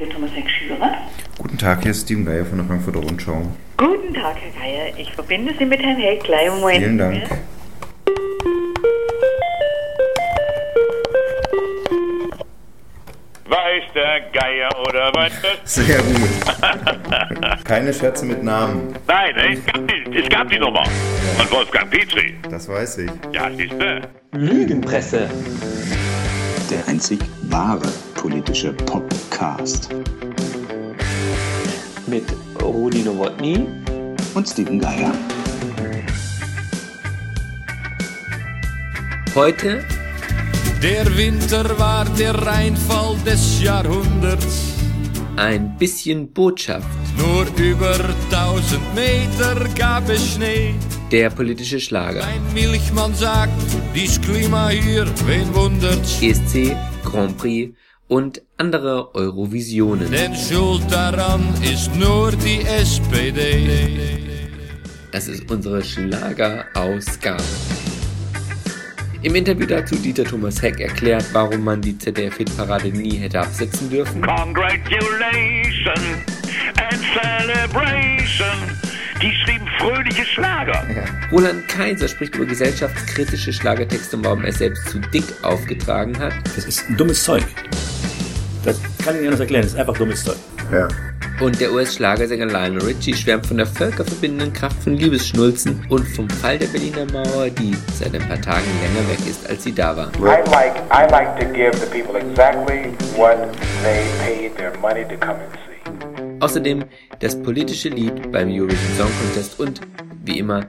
Der Thomas Heck Schürer. Guten Tag, hier ist Steven Geier von der Frankfurter Rundschau. Guten Tag, Herr Geier. Ich verbinde Sie mit Herrn Heck. Gleich Moment. Vielen Dank. Weiß der Geier oder weiß das? Sehr gut. Keine Scherze mit Namen, Nein, es gab die, es gab die Nummer. Von Wolfgang Petri. das weiß ich. Ja, siehste. Lügenpresse. Der einzig wahre politische Podcast. Mit Rudi Nowotny. Und Steven Geier. Heute Der Winter war der Reinfall des Jahrhunderts. ein bisschen Botschaft. Nur über 1000 Meter gab es Schnee. Der politische Schlager. Ein Milchmann sagt, dies Klima hier, wen wundert's? ESC, Grand Prix und andere Eurovisionen. Denn schuld daran ist nur die SPD. Das ist unsere Schlagerausgabe. Im Interview dazu Dieter Thomas Heck erklärt, warum man die ZDF-Hitparade nie hätte absetzen dürfen. Congratulations and celebration. Die schrieben fröhliche Schlager. Roland Kaiser spricht über gesellschaftskritische Schlagertexte und warum er selbst zu dick aufgetragen hat. Das ist ein dummes Zeug. Das kann ich nicht anders erklären. Das ist einfach dummes Zeug. Ja. Und der US-Schlagersänger Lionel Richie schwärmt von der völkerverbindenden Kraft von Liebesschnulzen und vom Fall der Berliner Mauer, die seit ein paar Tagen länger weg ist, als sie da war. I like I like to give the people exactly what they paid their money to come and see. Außerdem das politische Lied beim Eurovision Song Contest und, wie immer,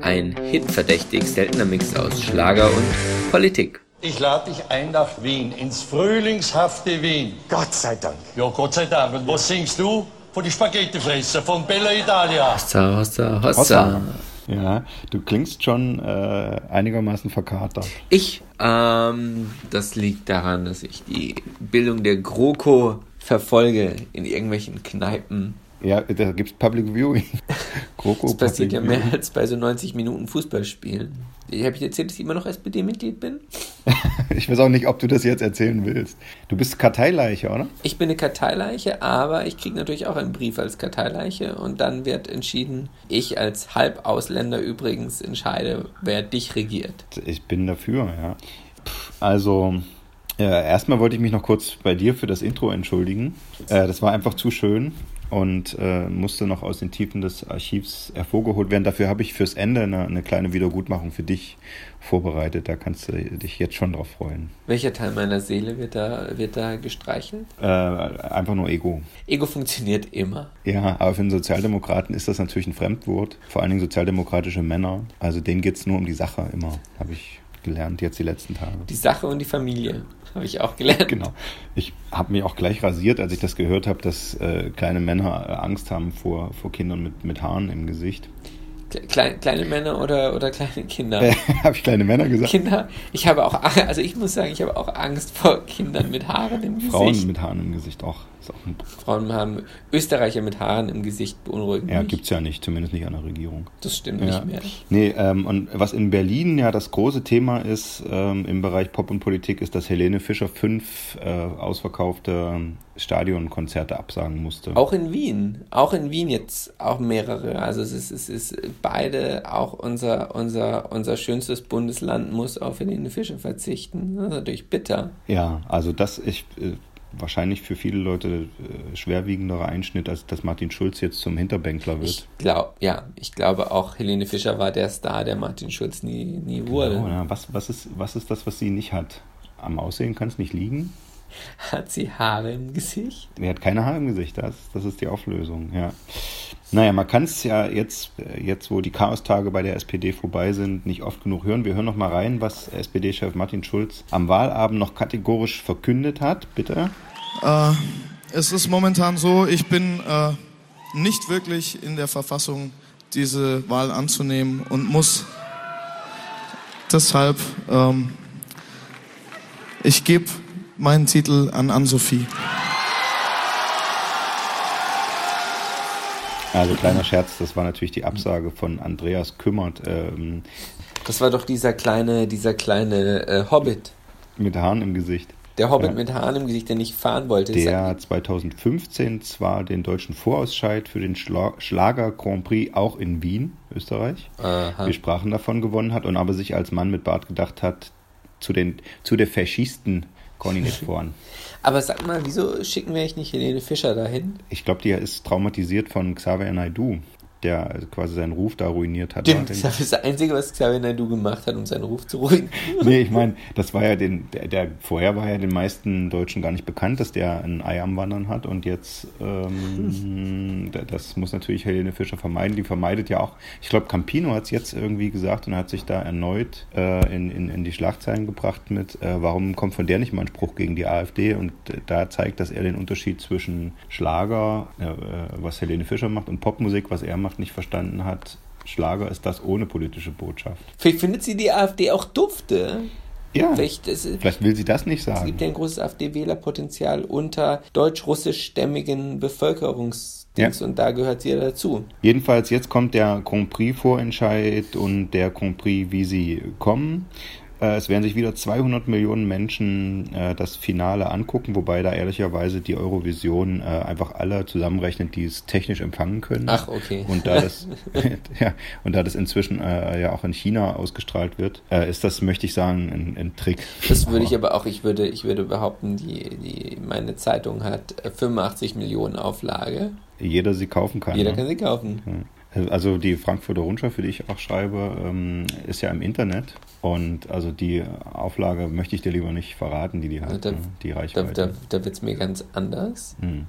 ein hitverdächtig seltener Mix aus Schlager und Politik. Ich lade dich ein nach Wien, ins frühlingshafte Wien. Gott sei Dank. Ja, Gott sei Dank. Und was singst du? Von die Spaghettifresser, von Bella Italia. Hossa, hossa, hossa. Hossa. Ja, du klingst schon äh, einigermaßen verkatert. Ich, ähm, das liegt daran, dass ich die Bildung der GroKo verfolge in irgendwelchen Kneipen. Ja, da gibt's Public Viewing. GroKo Das passiert Public ja mehr Viewing. als bei so 90 Minuten Fußballspielen. Ich habe ich erzählt, dass ich immer noch SPD-Mitglied bin? Ich weiß auch nicht, ob du das jetzt erzählen willst. Du bist Karteileiche, oder? Ich bin eine Karteileiche, aber ich kriege natürlich auch einen Brief als Karteileiche und dann wird entschieden, ich als Halbausländer übrigens entscheide, wer dich regiert. Ich bin dafür, ja. Also, ja, erstmal wollte ich mich noch kurz bei dir für das Intro entschuldigen. Äh, das war einfach zu schön und äh, musste noch aus den Tiefen des Archivs hervorgeholt werden. Dafür habe ich fürs Ende eine, eine kleine Wiedergutmachung für dich vorbereitet. Da kannst du dich jetzt schon drauf freuen. Welcher Teil meiner Seele wird da, wird da gestreichelt? Äh, einfach nur Ego. Ego funktioniert immer. Ja, aber für einen Sozialdemokraten ist das natürlich ein Fremdwort. Vor allen Dingen sozialdemokratische Männer. Also denen geht's nur um die Sache immer, habe ich gelernt jetzt die letzten Tage. Die Sache und die Familie, habe ich auch gelernt. Genau. Ich habe mich auch gleich rasiert, als ich das gehört habe, dass äh, kleine Männer äh, Angst haben vor, vor Kindern mit, mit Haaren im Gesicht. Kle kleine Männer oder, oder kleine Kinder? Äh, habe ich kleine Männer gesagt? Kinder, ich habe auch, also ich muss sagen, ich habe auch Angst vor Kindern mit Haaren im Gesicht. Frauen mit Haaren im Gesicht auch. Ein, Frauen haben Österreicher mit Haaren im Gesicht beunruhigen ja, mich. gibt's ja nicht, zumindest nicht an der Regierung. Das stimmt Ja. nicht mehr. Nee, ähm, und was in Berlin ja das große Thema ist ähm, im Bereich Pop und Politik, ist, dass Helene Fischer fünf äh, ausverkaufte Stadionkonzerte absagen musste. Auch in Wien, auch in Wien jetzt auch mehrere. Also es ist, es ist beide, auch unser, unser, unser schönstes Bundesland muss auf Helene Fischer verzichten. Das ist natürlich bitter. Ja, also das ist äh, wahrscheinlich für viele Leute äh, schwerwiegenderer Einschnitt, als dass Martin Schulz jetzt zum Hinterbänkler wird. Ich glaube, ja, ich glaube auch Helene Fischer war der Star, der Martin Schulz nie, nie wurde. Oh, ja, was, was, ist, was ist das, was sie nicht hat? Am Aussehen kann es nicht liegen. Hat sie Haare im Gesicht? Er hat keine Haare im Gesicht, das, das ist die Auflösung, ja. Naja, man kann es ja jetzt, äh, jetzt, wo die Chaostage bei der SPD vorbei sind, nicht oft genug hören. Wir hören noch mal rein, was SPD-Chef Martin Schulz am Wahlabend noch kategorisch verkündet hat. Bitte. Äh, es ist momentan so, ich bin äh, nicht wirklich in der Verfassung, diese Wahl anzunehmen und muss deshalb, ähm, ich gebe meinen Titel an Ann-Sophie. Also kleiner Scherz, das war natürlich die Absage von Andreas Kümmert ähm, Das war doch dieser kleine, dieser kleine äh, Hobbit. mit Haaren im Gesicht. Der Hobbit Ja. mit Hahn im Gesicht, der nicht fahren wollte. der 2015 zwar den deutschen Vorausscheid für den Schla Schlager Grand Prix auch in Wien, Österreich, Aha. wir sprachen davon gewonnen hat und aber sich als Mann mit Bart gedacht hat, zu den zu der Faschisten ich nicht fahren. Aber sag mal, wieso schicken wir eigentlich nicht Helene Fischer dahin? Ich glaube, die ist traumatisiert von Xavier Naidoo, der quasi seinen Ruf da ruiniert hat. Stimmt, das ist das Einzige, was Xavier Naidoo gemacht hat, um seinen Ruf zu ruinieren. nee, ich meine, das war ja den, der, der vorher war ja den meisten Deutschen gar nicht bekannt, dass der ein Ei am Wandern hat und jetzt, ähm, da- das muss natürlich Helene Fischer vermeiden. Die vermeidet ja auch, ich glaube, Campino hat es jetzt irgendwie gesagt und hat sich da erneut äh, in, in, in die Schlagzeilen gebracht mit, äh, warum kommt von der nicht mal ein Spruch gegen die AfD und äh, da zeigt, dass er den Unterschied zwischen Schlager, äh, äh, was Helene Fischer macht, und Popmusik, was er macht, nicht verstanden hat. Schlager ist das ohne politische Botschaft. Vielleicht findet sie die AfD auch dufte. Ja, Vielleicht, das, es vielleicht will sie das nicht sagen. gibt ja ein großes AfD-Wählerpotenzial unter deutsch-russischstämmigen Bevölkerungsdings Ja. und da gehört sie ja dazu. Jedenfalls, jetzt kommt der Grand Prix-Vorentscheid und der Grand Prix, wie sie kommen. Äh, Es werden sich wieder 200 Millionen Menschen äh, das Finale angucken, wobei da ehrlicherweise die Eurovision äh, einfach alle zusammenrechnet, die es technisch empfangen können. Ach, okay. Und da das, ja, und da das inzwischen ja auch in China ausgestrahlt wird, ist das, möchte ich sagen, ein, ein Trick. Das würde ich aber auch, ich würde, ich würde behaupten, die, die, meine Zeitung hat äh, 85 Millionen Auflage. Jeder sie kaufen kann. Jeder ne? kann sie kaufen. Also die Frankfurter Rundschau, für die ich auch schreibe, ähm, ist ja im Internet. Und also die Auflage möchte ich dir lieber nicht verraten, die die hat, Da, ne? die da, Reichweite. da, da wird es mir ganz anders. Hm.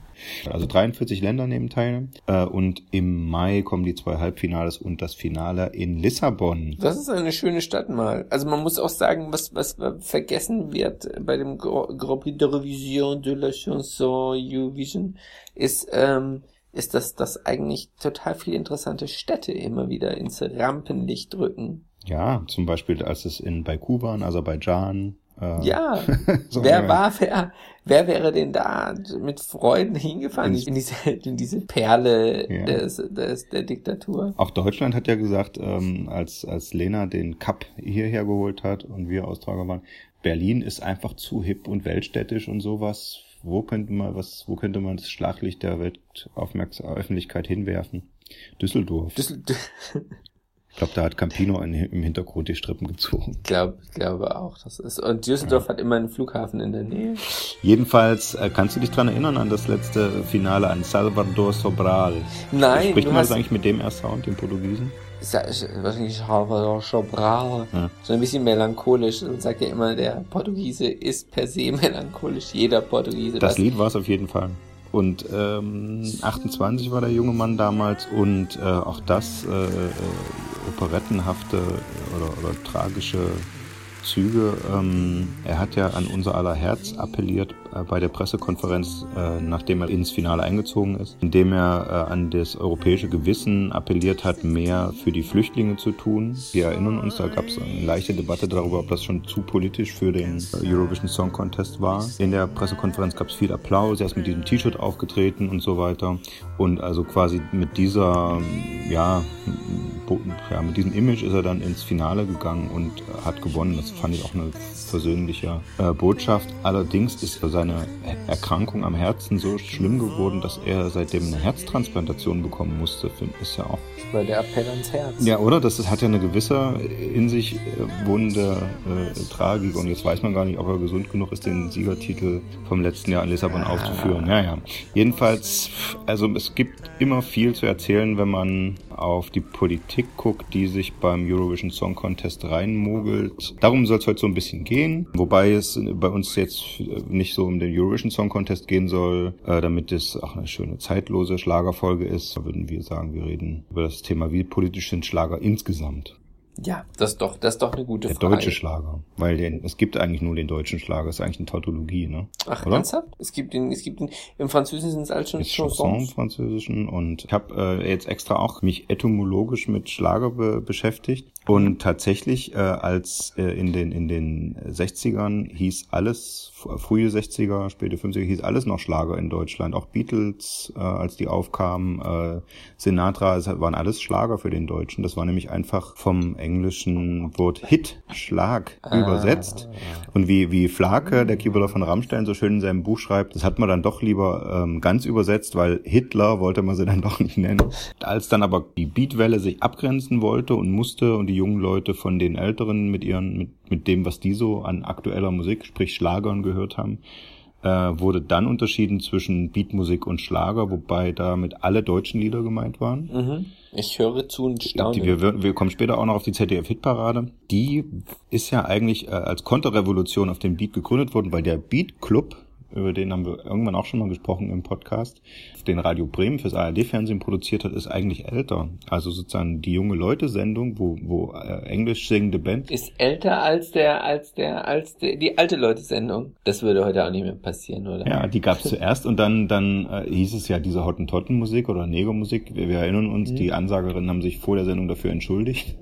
Also 43 Länder nehmen teil. Äh, und im Mai kommen die zwei Halbfinales und das Finale in Lissabon. Das ist eine schöne Stadt mal. Also man muss auch sagen, was, was vergessen wird bei dem Grand Prix de Revision de la Chanson Eurovision, ist, ähm, ist, dass, dass eigentlich total viele interessante Städte immer wieder ins Rampenlicht rücken. Ja, zum Beispiel als es in Baku war, in Aserbaidschan. Äh, Ja, so, wer war, wer, wer wäre denn da mit Freuden hingefahren? In diese, in diese Perle Ja. des, des, der Diktatur. Auch Deutschland hat ja gesagt, ähm, als, als Lena den Cup hierher geholt hat und wir Austrager waren, Berlin ist einfach zu hip und weltstädtisch und sowas. Wo könnte man was, wo könnte man das Schlaglicht der Weltöffentlichkeit hinwerfen? Düsseldorf. Düssel ich glaube, da hat Campino in, im Hintergrund die Strippen gezogen. Ich glaube, ich glaube auch. Das ist, und Düsseldorf hat immer einen Flughafen in der Nähe. Jedenfalls, äh, kannst du dich dran erinnern an das letzte Finale, an Salvador Sobral? Nein, Spricht man das eigentlich mit dem erst Sound, dem Portugiesen? Ist ja- ist wahrscheinlich Salvador Sobral. Ja. So ein bisschen melancholisch. Und sagt ja immer, der Portugiese ist per se melancholisch. Jeder Portugiese. Das Lied war es auf jeden Fall. Und ähm, 28 war der junge Mann damals und äh, auch das äh, äh, operettenhafte oder, oder tragische Züge. Ähm, er hat ja an unser aller Herz appelliert bei der Pressekonferenz, äh, nachdem er ins Finale eingezogen ist, indem er äh, an das europäische Gewissen appelliert hat, mehr für die Flüchtlinge zu tun. Wir erinnern uns, da gab es eine leichte Debatte darüber, ob das schon zu politisch für den äh, Eurovision Song Contest war. In der Pressekonferenz gab es viel Applaus, er ist mit diesem T-Shirt aufgetreten und so weiter. Und also quasi mit dieser, ja, ja, mit diesem Image ist er dann ins Finale gegangen und äh, hat gewonnen. Das fand ich auch eine versöhnliche äh, Botschaft. Allerdings ist seine Erkrankung am Herzen so schlimm geworden, dass er seitdem eine Herztransplantation bekommen musste. Find- Ist ja auch war der Appell ans Herz. ja, oder? Das ist, hat ja eine gewisse in sich äh, wohnende äh, Tragik und jetzt weiß man gar nicht, ob er gesund genug ist, den Siegertitel vom letzten Jahr in Lissabon aufzuführen. Ja, ja. Jedenfalls, also es gibt immer viel zu erzählen, wenn man auf die Politik guckt, die sich beim Eurovision Song Contest reinmogelt. Darum soll es heute so ein bisschen gehen, wobei es bei uns jetzt nicht so um den Eurovision Song Contest gehen soll, äh, damit es auch eine schöne zeitlose Schlagerfolge ist. Da würden wir sagen, wir reden über das Thema, wie politisch sind Schlager insgesamt. Ja, das ist doch, das ist doch eine gute Der Frage. deutsche Schlager. Weil den, es gibt eigentlich nur den deutschen Schlager, ist eigentlich eine Tautologie, ne? Ach, Oder? ernsthaft? Es gibt den, es gibt den, im Französischen sind es alles schon Ist Chanson im Chansons. Französischen und ich habe äh, jetzt extra auch mich etymologisch mit Schlager be beschäftigt und tatsächlich äh, als äh, in den in den 60ern hieß alles frühe 60er, späte 50er hieß alles noch Schlager in Deutschland, auch Beatles, äh, als die aufkamen, äh, Sinatra, es waren alles Schlager für den Deutschen. Das war nämlich einfach vom englischen Wort Hit, Schlag, ah. übersetzt. Und wie, wie Flake, der Keyboarder von Rammstein, so schön in seinem Buch schreibt, das hat man dann doch lieber ähm, ganz übersetzt, weil Hitler wollte man sie dann doch nicht nennen. Als dann aber die Beatwelle sich abgrenzen wollte und musste und die jungen Leute von den Älteren mit ihren, mit, mit dem, was die so an aktueller Musik, sprich Schlagern gehört haben, äh, wurde dann unterschieden zwischen Beatmusik und Schlager, wobei damit alle deutschen Lieder gemeint waren. Mhm. Ich höre zu und staune. Die, wir, wir kommen später auch noch auf die ZDF-Hitparade. Die ist ja eigentlich äh, als Konterrevolution auf den Beat gegründet worden, weil der Beat Club über den haben wir irgendwann auch schon mal gesprochen im Podcast, den Radio Bremen fürs ARD-Fernsehen produziert hat, ist eigentlich älter. Also sozusagen die junge Leute-Sendung, wo, wo äh, englisch singende Band. Ist älter als der, als der, als der, die alte Leute-Sendung. Das würde heute auch nicht mehr passieren, oder? Ja, die gab's zuerst und dann, dann äh, hieß es ja diese Hottentotten-Musik oder Negermusik. Wir, wir erinnern uns, mhm. die Ansagerinnen haben sich vor der Sendung dafür entschuldigt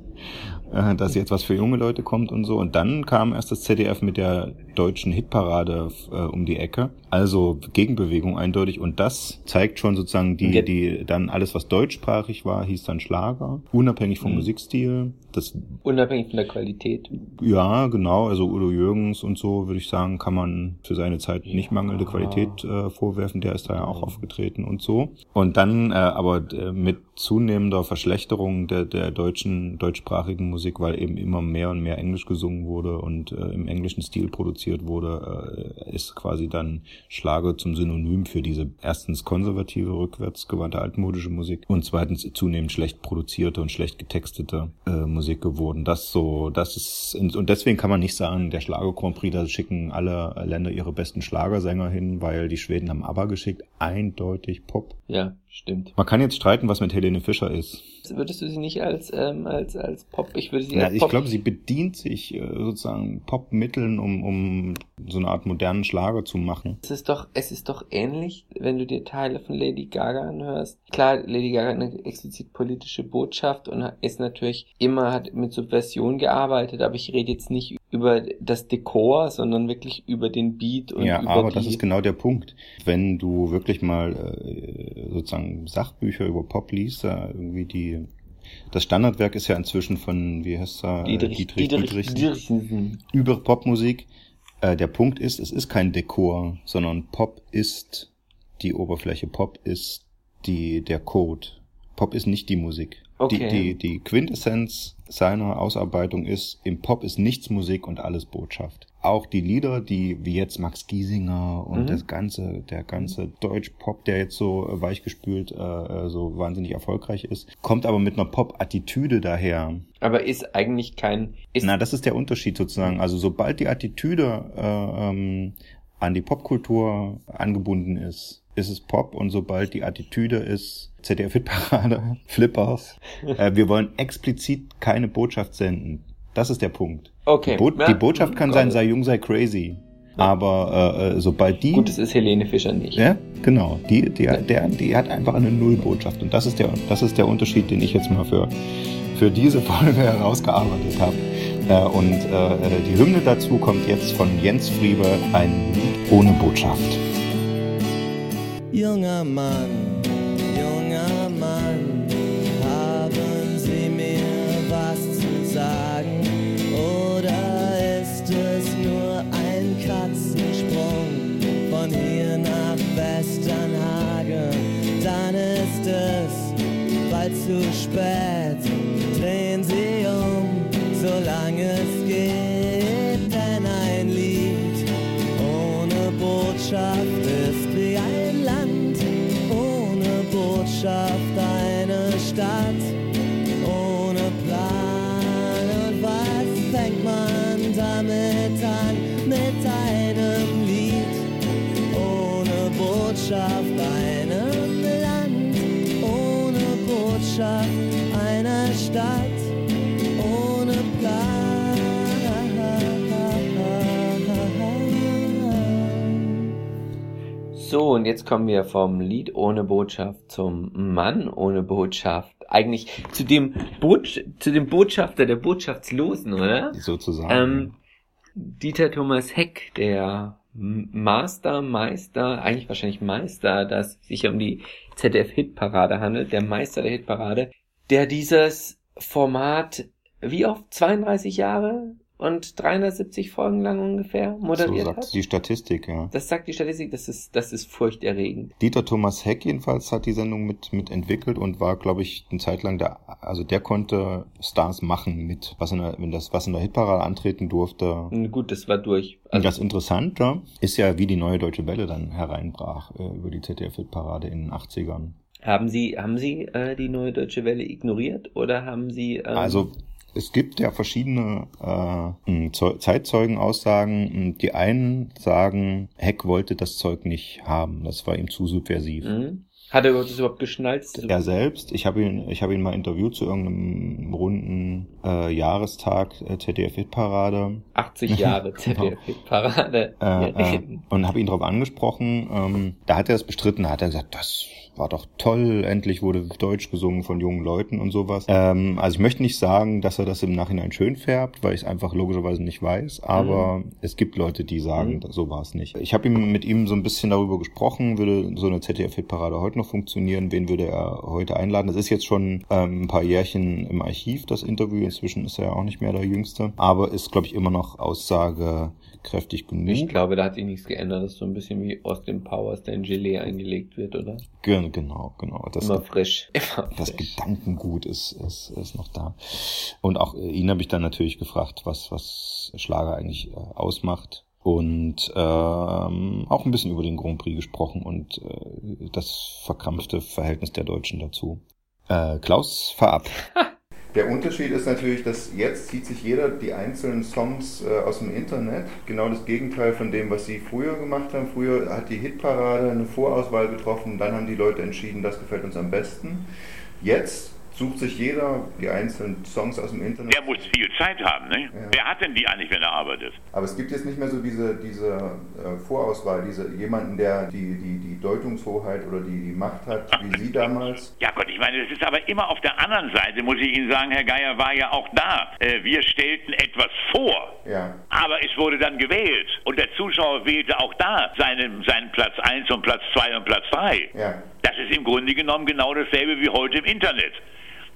dass jetzt was für junge Leute kommt und so. Und dann kam erst das ZDF mit der deutschen Hitparade äh, um die Ecke. Also Gegenbewegung eindeutig. Und das zeigt schon sozusagen die, die dann alles, was deutschsprachig war, hieß dann Schlager, unabhängig vom mhm. Musikstil. Das, unabhängig von der Qualität. Ja, genau. Also Udo Jürgens und so, würde ich sagen, kann man für seine Zeit nicht mangelnde Qualität äh, vorwerfen. Der ist da ja auch aufgetreten und so. Und dann äh, aber äh, mit zunehmender Verschlechterung der, der deutschen, deutschsprachigen Musik, weil eben immer mehr und mehr Englisch gesungen wurde und äh, im englischen Stil produziert wurde, äh, ist quasi dann Schlager zum Synonym für diese erstens konservative, rückwärtsgewandte altmodische Musik und zweitens zunehmend schlecht produzierte und schlecht getextete äh, Musik geworden. Das so, das ist, und deswegen kann man nicht sagen, der Schlager Grand Prix, da schicken alle Länder ihre besten Schlagersänger hin, weil die Schweden haben ABBA geschickt, eindeutig Pop. Ja, stimmt. Man kann jetzt streiten, was mit Helene Fischer ist. Würdest du sie nicht als ähm, als als Pop? Ich würde sie ja, als ich glaube, sie bedient sich äh, sozusagen Popmitteln, um um so eine Art modernen Schlager zu machen. Es ist doch es ist doch ähnlich, wenn du dir Teile von Lady Gaga anhörst. Klar, Lady Gaga hat eine explizit politische Botschaft und ist natürlich immer hat mit Subversion gearbeitet, aber ich rede jetzt nicht über das Dekor, sondern wirklich über den Beat und ja, über aber das ist genau der Punkt. Wenn du wirklich mal äh, sozusagen Sachbücher über Pop liest, da irgendwie die das Standardwerk ist ja inzwischen von, wie heißt er, Dietrich, Dietrich, Dietrich, Dietrich, Dietrich. über Popmusik. Äh, der Punkt ist, es ist kein Dekor, sondern Pop ist die Oberfläche. Pop ist die, der Code. Pop ist nicht die Musik. Okay. Die, die, die Quintessenz seiner Ausarbeitung ist, im Pop ist nichts Musik und alles Botschaft. Auch die Lieder, die, wie jetzt Max Giesinger und mhm. das ganze, der ganze Deutsch-Pop, der jetzt so weichgespült, äh, so wahnsinnig erfolgreich ist, kommt aber mit einer Pop-Attitüde daher. Aber ist eigentlich kein... Ist Na, das ist der Unterschied sozusagen. Also sobald die Attitüde äh, ähm, an die Popkultur angebunden ist, ist es Pop und sobald die Attitüde ist, ZDF-Hitparade, Flippers, äh, wir wollen explizit keine Botschaft senden. Das ist der Punkt. Okay. Die, Bo ja. die Botschaft kann sein, sei jung, sei crazy. Aber äh, äh, sobald die. Gut, das ist Helene Fischer nicht. Ja, genau. Die, die, der, die hat einfach eine Nullbotschaft. Und das ist der, das ist der Unterschied, den ich jetzt mal für, für diese Folge herausgearbeitet habe. Äh, und äh, die Hymne dazu kommt jetzt von Jens Friebe, ein Lied ohne Botschaft. Junger Mann, junger Mann, haben Sie mir was zu sagen? Oder ist es nur ein Katzensprung von hier nach Westernhagen? Dann ist es bald zu spät, drehen Sie um, solange es geht, denn ein Lied ohne Botschaft Botschaft, eine Stadt So, und jetzt kommen wir vom Lied ohne Botschaft zum Mann ohne Botschaft. Eigentlich zu dem, Bot zu dem Botschafter der Botschaftslosen, oder? Sozusagen. Ähm, Dieter Thomas Heck, der Master, Meister, eigentlich wahrscheinlich Meister, dass sich um die ZDF-Hitparade handelt, der Meister der Hitparade, der dieses Format wie oft? 32 Jahre und 370 Folgen lang ungefähr moderiert so sagt hat? die Statistik, ja. Das sagt die Statistik, das ist, das ist furchterregend. Dieter Thomas Heck jedenfalls hat die Sendung mit, mit entwickelt und war, glaube ich, eine Zeit lang der, also der konnte Stars machen mit, was in der, wenn das, was in der Hitparade antreten durfte. Gut, das war durch. Und das Interessante ist ja, wie die neue Deutsche Welle dann hereinbrach äh, über die ZDF-Hitparade in den 80ern. Haben Sie, haben Sie äh, die neue Deutsche Welle ignoriert oder haben Sie? Ähm, Also es gibt ja verschiedene äh, Zeu- Zeitzeugenaussagen. Die einen sagen, Heck wollte das Zeug nicht haben. Das war ihm zu subversiv. Mhm. Hat er das überhaupt das Er selbst, ich habe ihn, ich habe ihn mal interviewt zu irgendeinem runden äh, Jahrestag äh, ZDF-Hitparade. 80 Jahre ZDF-Parade. Äh, äh, und habe ihn darauf angesprochen. Ähm, da hat er es bestritten, da hat er gesagt, das war doch toll, endlich wurde Deutsch gesungen von jungen Leuten und sowas. Ähm, also ich möchte nicht sagen, dass er das im Nachhinein schön färbt, weil ich es einfach logischerweise nicht weiß, aber es gibt Leute, die sagen, so war es nicht. Ich habe ihm mit ihm so ein bisschen darüber gesprochen, würde so eine ZDF-Hitparade heute noch funktionieren, wen würde er heute einladen. Das ist jetzt schon ähm, ein paar Jährchen im Archiv, das Interview, inzwischen ist er ja auch nicht mehr der Jüngste, aber ist, glaube ich, immer noch aussagekräftig genug. Ich glaube, da hat sich nichts geändert. Das ist so ein bisschen wie Austin Powers, der in Gelee eingelegt wird, oder? Ge- Genau, genau. Das, Immer frisch. Immer das frisch. Gedankengut ist, ist, ist noch da. Und auch äh, ihn habe ich dann natürlich gefragt, was, was Schlager eigentlich äh, ausmacht. Und ähm, auch ein bisschen über den Grand Prix gesprochen und äh, das verkrampfte Verhältnis der Deutschen dazu. Äh, Klaus, fahr ab. Der Unterschied ist natürlich, dass jetzt zieht sich jeder die einzelnen Songs äh, aus dem Internet. Genau das Gegenteil von dem, was sie früher gemacht haben. Früher hat die Hitparade eine Vorauswahl getroffen, dann haben die Leute entschieden, das gefällt uns am besten. Jetzt sucht sich jeder die einzelnen Songs aus dem Internet. Der muss viel Zeit haben, ne? Wer hat denn die eigentlich, wenn er arbeitet? Aber es gibt jetzt nicht mehr so diese, diese äh, Vorauswahl, diese jemanden, der die, die, die Deutungshoheit oder die, die Macht hat, wie Sie damals. Ja Gott, ich meine, das ist aber immer auf der anderen Seite, muss ich Ihnen sagen, Herr Geier war ja auch da. Äh, wir stellten etwas vor, Ja. aber es wurde dann gewählt. Und der Zuschauer wählte auch da seinen, seinen Platz 1 und Platz 2 und Platz 3. Ja. Das ist im Grunde genommen genau dasselbe wie heute im Internet.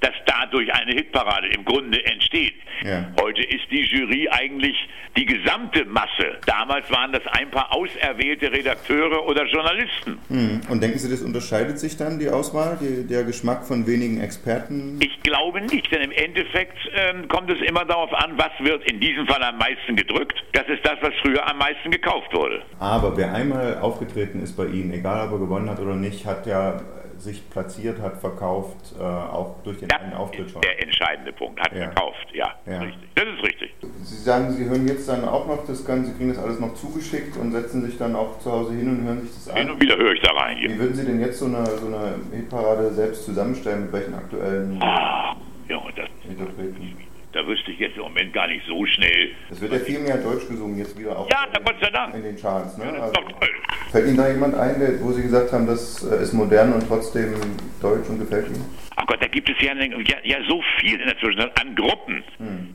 Dass dadurch eine Hitparade im Grunde entsteht. Ja. Heute ist die Jury eigentlich die gesamte Masse. Damals waren das ein paar auserwählte Redakteure oder Journalisten. Hm. Und denken Sie, das unterscheidet sich dann, die Auswahl, die, der Geschmack von wenigen Experten? Ich glaube nicht, denn im Endeffekt ähm, kommt es immer darauf an, was wird in diesem Fall am meisten gedrückt. Das ist das, was früher am meisten gekauft wurde. Aber wer einmal aufgetreten ist bei Ihnen, egal ob er gewonnen hat oder nicht, hat ja sich platziert, hat verkauft, äh, auch durch den einen Auftritt schon. Der entscheidende Punkt hat Ja. gekauft, ja, Ja. richtig. Das ist richtig. Sie sagen, Sie hören jetzt dann auch noch das Ganze, Sie kriegen das alles noch zugeschickt und setzen sich dann auch zu Hause hin und hören sich das Hin an. und wieder höre ich da rein hier. Wie würden Sie denn jetzt so eine, so eine Hitparade selbst zusammenstellen, mit welchen aktuellen Ah, und das, Interpreten? Da wüsste ich jetzt im Moment gar nicht so schnell. Es wird ja viel mehr Deutsch gesungen jetzt wieder auch Ja, Gott sei Dank. in den Charts. Ne? Das Also, ist doch toll. fällt Ihnen da jemand ein, wo Sie gesagt haben, das äh, ist modern und trotzdem deutsch und gefällt Ihnen? Ach Gott, da gibt es ja, ja, ja so viel in der Zwischenzeit an Gruppen,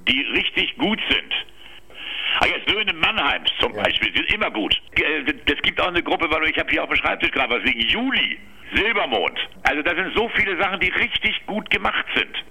die richtig gut sind. Ah ja, Söhne Mannheims zum Beispiel sind immer gut. Äh, Das gibt auch eine Gruppe, weil ich habe hier auf dem Schreibtisch gerade was wegen Juli, Silbermond. Also da sind so viele Sachen, die richtig gut gemacht sind,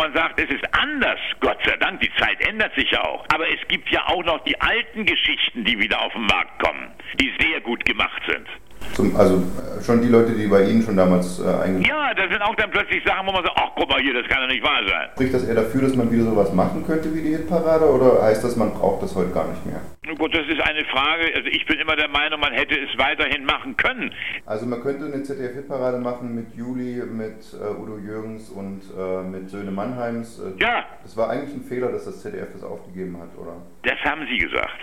man sagt, es ist anders. Gott sei Dank, die Zeit ändert sich ja auch. Aber es gibt ja auch noch die alten Geschichten, die wieder auf den Markt kommen, die sehr gut gemacht sind. Zum, also äh, schon die Leute, die bei Ihnen schon damals äh, eingegangen Ja, da sind auch dann plötzlich Sachen, wo man sagt, ach guck mal hier, das kann doch nicht wahr sein. Spricht das eher dafür, dass man wieder sowas machen könnte wie die Hitparade oder heißt das, man braucht das heute gar nicht mehr? Nun gut, das ist eine Frage. Also ich bin immer der Meinung, man hätte es weiterhin machen können. Also man könnte eine ZDF-Hitparade machen mit Juli, mit äh, Udo Jürgens und äh, mit Söhne Mannheims. Äh, Ja. Das war eigentlich ein Fehler, dass das ZDF das aufgegeben hat, oder? Das haben Sie gesagt.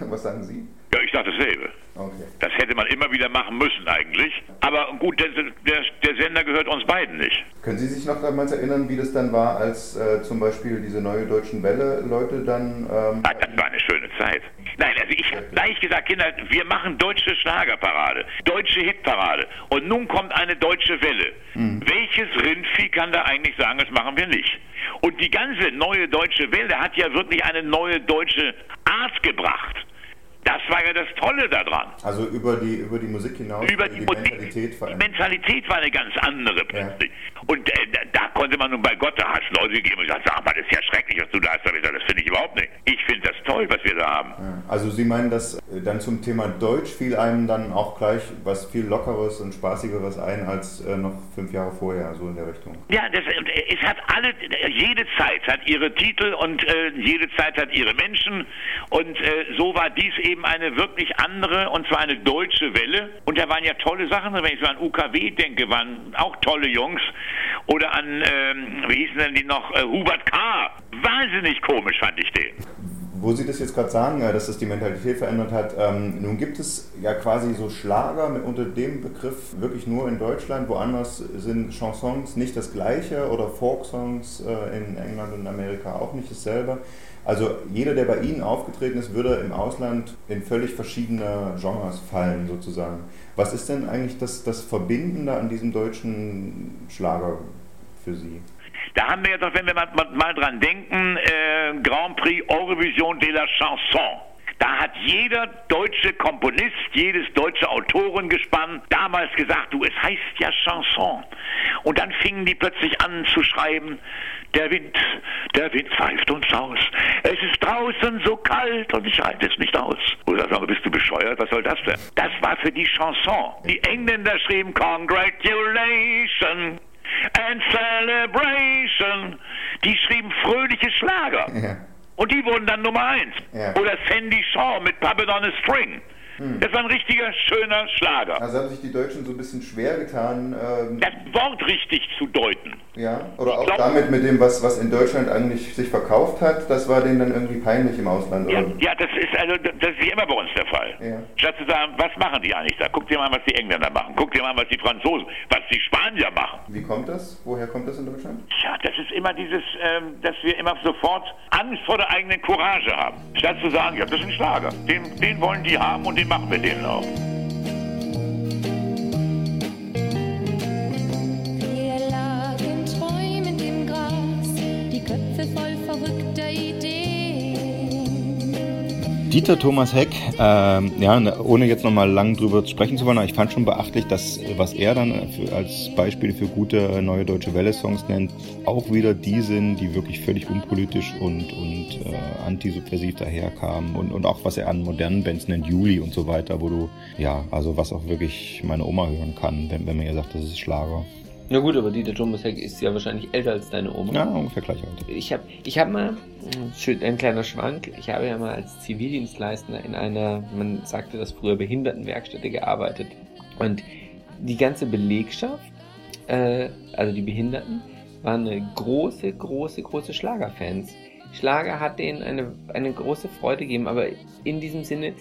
Was sagen Sie? Ja, ich sage dasselbe. Okay. Das hätte man immer wieder machen müssen eigentlich. Aber gut, der, der, der Sender gehört uns beiden nicht. Können Sie sich noch damals erinnern, wie das dann war, als äh, zum Beispiel diese neue deutschen Welle-Leute dann... Ähm, Ah, das war eine schöne Zeit. Nein, also ich habe gleich gesagt, Kinder, wir machen deutsche Schlagerparade, deutsche Hitparade. Und nun kommt eine deutsche Welle. Welches Rindvieh kann da eigentlich sagen, das machen wir nicht? Und die ganze neue deutsche Welle hat ja wirklich eine neue deutsche Art gebracht. Das war ja das Tolle daran. also über die, über die Musik hinaus Über wurde die, die Mentalität die. Mentalität war eine ganz andere plötzlich. Und äh, da konnte man nun bei Gott, da hat es Leute gegeben und gesagt, sag mal, das ist ja schrecklich, was du da hast. Gesagt, Das finde ich überhaupt nicht. Ich finde das toll, was wir da haben. Also Sie meinen, dass äh, dann zum Thema Deutsch fiel einem dann auch gleich was viel Lockeres und Spaßigeres ein als äh, noch fünf Jahre vorher, so in der Richtung? Ja, das, es hat alle, jede Zeit hat ihre Titel und äh, jede Zeit hat ihre Menschen und äh, so war dies eben eine wirklich andere und zwar eine deutsche Welle und da waren ja tolle Sachen, wenn ich so an UKW denke, waren auch tolle Jungs oder an, ähm, wie hießen denn die noch, äh, Hubert K. Wahnsinnig komisch fand ich den. Wo Sie das jetzt gerade sagen, äh, dass das die Mentalität verändert hat, ähm, nun gibt es ja quasi so Schlager mit unter dem Begriff wirklich nur in Deutschland. Woanders sind Chansons nicht das gleiche oder Folksongs äh, in England und Amerika auch nicht dasselbe. Also jeder, der bei Ihnen aufgetreten ist, würde im Ausland in völlig verschiedene Genres fallen sozusagen. Was ist denn eigentlich das, das Verbindende an diesem deutschen Schlager für Sie? Da haben wir jetzt doch, wenn wir mal, mal dran denken, äh, Grand Prix Eurovision de la Chanson. Da hat jeder deutsche Komponist, jedes deutsche Autorengespann damals gesagt, du, es heißt ja Chanson. Und dann fingen die plötzlich an zu schreiben, der Wind, der Wind pfeift uns aus. Es ist draußen so kalt und ich halte es nicht aus. Oder sagen, bist du bescheuert? Was soll das denn? Das war für die Chanson. Die Engländer schrieben Congratulations and Celebration. Die schrieben fröhliche Schlager. Ja. Und die wurden dann Nummer eins. Ja. Oder Sandy Shaw mit Puppet on a String. Das war ein richtiger, schöner Schlager. Also haben sich die Deutschen so ein bisschen schwer getan. Ähm, Das Wort richtig zu deuten. Ja, oder auch glaub- damit mit dem, was, was in Deutschland eigentlich sich verkauft hat, das war denen dann irgendwie peinlich im Ausland. Ja, Oder? ja, das ist also das ist wie immer bei uns der Fall. Ja. Statt zu sagen, was machen die eigentlich da? Guck dir mal an, was die Engländer machen. Guck dir mal an, was die Franzosen, was die Spanier machen. Wie kommt das? Woher kommt das in Deutschland? Tja, das ist immer dieses, ähm, dass wir immer sofort Angst vor der eigenen Courage haben. Statt zu sagen, ja, das ist ein Schlager. Den, den wollen die haben und den machen wir denen auch. Verrückter Ideen. Dieter Thomas Heck, ähm, ja, ne, ohne jetzt nochmal lang drüber sprechen zu wollen, aber ich fand schon beachtlich, dass äh, was er dann für, als Beispiele für gute äh, neue deutsche Welle-Songs nennt, auch wieder die sind, die wirklich völlig unpolitisch und, und äh, antisubversiv daherkamen und, und auch was er an modernen Bands nennt, Juli und so weiter, wo du, ja, also was auch wirklich meine Oma hören kann, wenn, wenn man ihr sagt, das ist Schlager. Na gut, aber Dieter Thomas Heck ist ja wahrscheinlich älter als deine Oma. Ja, ungefähr gleich alt. Ich habe ich hab mal, schön, ein kleiner Schwank, ich habe ja mal als Zivildienstleister in einer, man sagte das früher, Behindertenwerkstätte gearbeitet. Und die ganze Belegschaft, äh, also die Behinderten, waren eine große, große, große Schlagerfans. Schlager hat denen eine, eine große Freude gegeben, aber in diesem Sinne,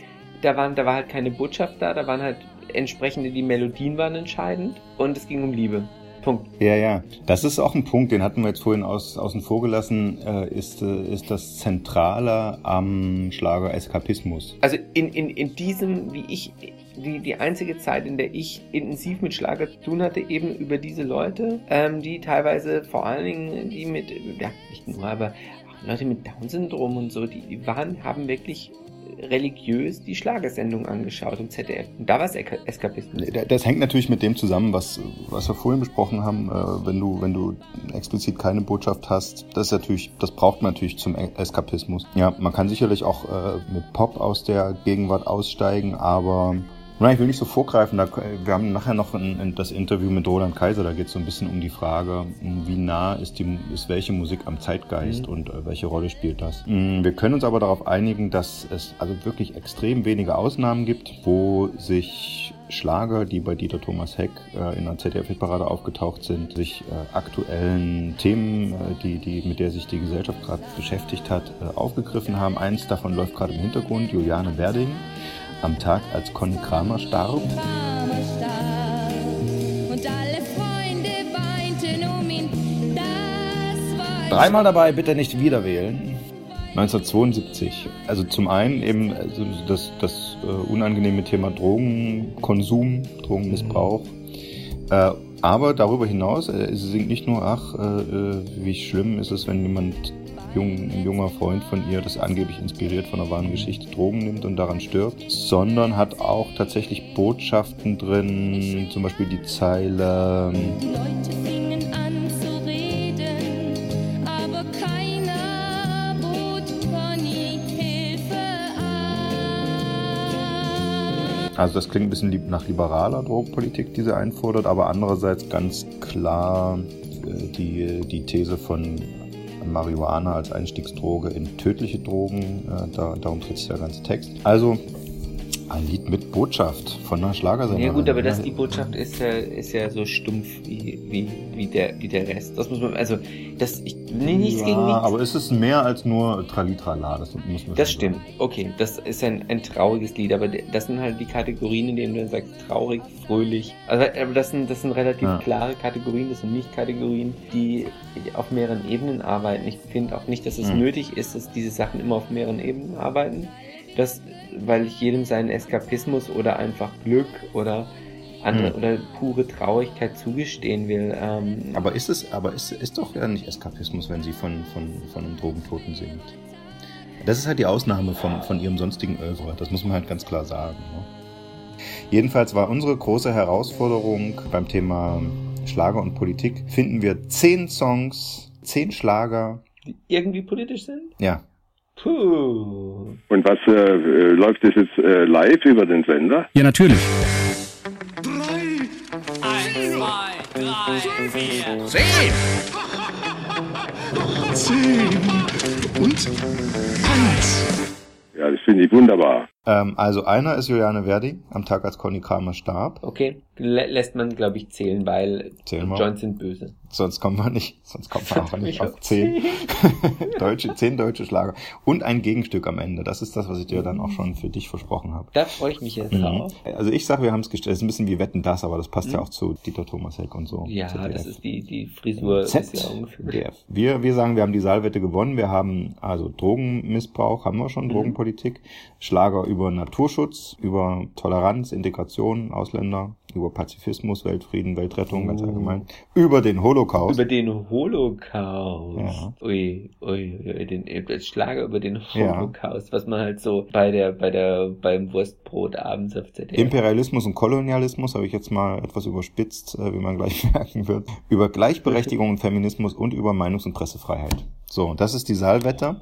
da, waren, da war halt keine Botschaft da, da waren halt entsprechende, die Melodien waren entscheidend und es ging um Liebe. Punkt. Ja, ja. Das ist auch ein Punkt, den hatten wir jetzt vorhin aus, außen vor gelassen, äh, ist, äh, ist das Zentrale am Schlager Eskapismus. Also in, in, in diesem, wie ich, die, die einzige Zeit, in der ich intensiv mit Schlager zu tun hatte, eben über diese Leute, ähm, die teilweise vor allen Dingen, die mit, ja, nicht nur, aber Leute mit Down-Syndrom und so, die, die waren, haben wirklich religiös die Schlagersendung angeschaut im ZDF. Und da war es Eskapismus. Das hängt natürlich mit dem zusammen, was, was wir vorhin besprochen haben. Äh, wenn du, wenn du explizit keine Botschaft hast, das ist natürlich, das braucht man natürlich zum E- Eskapismus. Ja, man kann sicherlich auch äh, mit Pop aus der Gegenwart aussteigen, aber Nein, ich will nicht so vorgreifen. Da, wir haben nachher noch ein, ein, das Interview mit Roland Kaiser. Da geht es so ein bisschen um die Frage, wie nah ist, die, ist welche Musik am Zeitgeist Mhm. und äh, welche Rolle spielt das. Mm, Wir können uns aber darauf einigen, dass es also wirklich extrem wenige Ausnahmen gibt, wo sich Schlager, die bei Dieter Thomas Heck äh, in der ZDF-Parade aufgetaucht sind, sich äh, aktuellen Themen, äh, die, die, mit der sich die Gesellschaft gerade beschäftigt hat, äh, aufgegriffen haben. Eins davon läuft gerade im Hintergrund, Juliane Werding, am Tag, als Conny Kramer starb. Dreimal dabei, bitte nicht wieder wählen. 1972. Also zum einen eben also das, das äh, unangenehme Thema Drogenkonsum, Drogenmissbrauch. Äh, aber darüber hinaus, äh, sie singt nicht nur, ach, wie schlimm ist es, wenn jemand, jung, ein junger Freund von ihr, das angeblich inspiriert von einer wahren Geschichte, Drogen nimmt und daran stirbt, sondern hat auch tatsächlich Botschaften drin, zum Beispiel die Zeile. Also das klingt ein bisschen nach liberaler Drogenpolitik, die sie einfordert, aber andererseits ganz klar äh, die, die These von Marihuana als Einstiegsdroge in tödliche Drogen, äh, da, darum dreht sich der ganze Text. Also ein Lied mit Botschaft von einer Schlagersängerin. Ja gut, aber das, die Botschaft ist ja, ist ja so stumpf wie, wie, wie, der, wie der Rest. Das muss man, also, das, ich, nee, nichts ja, gegen nichts. aber es ist mehr als nur Tralitrala, das muss man Das stimmt. Okay, das ist ein, ein trauriges Lied, aber das sind halt die Kategorien, in denen du dann sagst, traurig, fröhlich. Also, aber das sind, das sind relativ Ja. klare Kategorien, das sind nicht Kategorien, die auf mehreren Ebenen arbeiten. Ich finde auch nicht, dass es Mhm. nötig ist, dass diese Sachen immer auf mehreren Ebenen arbeiten. Das, weil ich jedem seinen Eskapismus oder einfach Glück oder andere Mhm. oder pure Traurigkeit zugestehen will. Ähm, Aber ist es, aber ist, ist doch ja nicht Eskapismus, wenn sie von, von, von einem Drogentoten singt. Das ist halt die Ausnahme von, von ihrem sonstigen Övre. Das muss man halt ganz klar sagen. Ne? Jedenfalls war unsere große Herausforderung beim Thema Schlager und Politik. Finden wir zehn Songs, zehn Schlager. die irgendwie politisch sind? Ja. Puh. Und was äh, äh, läuft das jetzt äh, live über den Sender? Ja, natürlich. Eins, zwei, drei, vier, Zehn! Zehn und eins. Ja, das finde ich wunderbar. Ähm, also einer ist Juliane Verdi, am Tag als Conny Kramer starb. Okay, lä lässt man, glaube ich, zählen, weil Zählen wir. Joints sind böse. Sonst kommen wir nicht, sonst kommen wir auch nicht auf zehn. deutsche, zehn deutsche Schlager. Und ein Gegenstück am Ende. Das ist das, was ich dir dann auch schon für dich versprochen habe. Da freue ich mich jetzt Mhm. drauf. Also ich sage, wir haben es gestellt. Es ist ein bisschen wie Wetten das, aber das passt ja Mhm. auch zu Dieter Thomas Heck und so. Ja, ZDF. das ist die, die Frisur Z, ja ungefähr. Wir, wir sagen, wir haben die Saalwette gewonnen. Wir haben also Drogenmissbrauch, haben wir schon, Mhm. Drogenpolitik, Schlager über Naturschutz, über Toleranz, Integration, Ausländer, über Pazifismus, Weltfrieden, Weltrettung, ganz Oh. allgemein, über den Holocaust. Über den Holocaust. Ja. Ui, ui, ui, den äh, Schlager über den Ja. Holocaust, was man halt so bei der, bei der, beim Wurstbrot abends auf ZDF. Imperialismus und Kolonialismus habe ich jetzt mal etwas überspitzt, äh, wie man gleich merken wird. Über Gleichberechtigung und Feminismus und über Meinungs- und Pressefreiheit. So, das ist die Saalwette.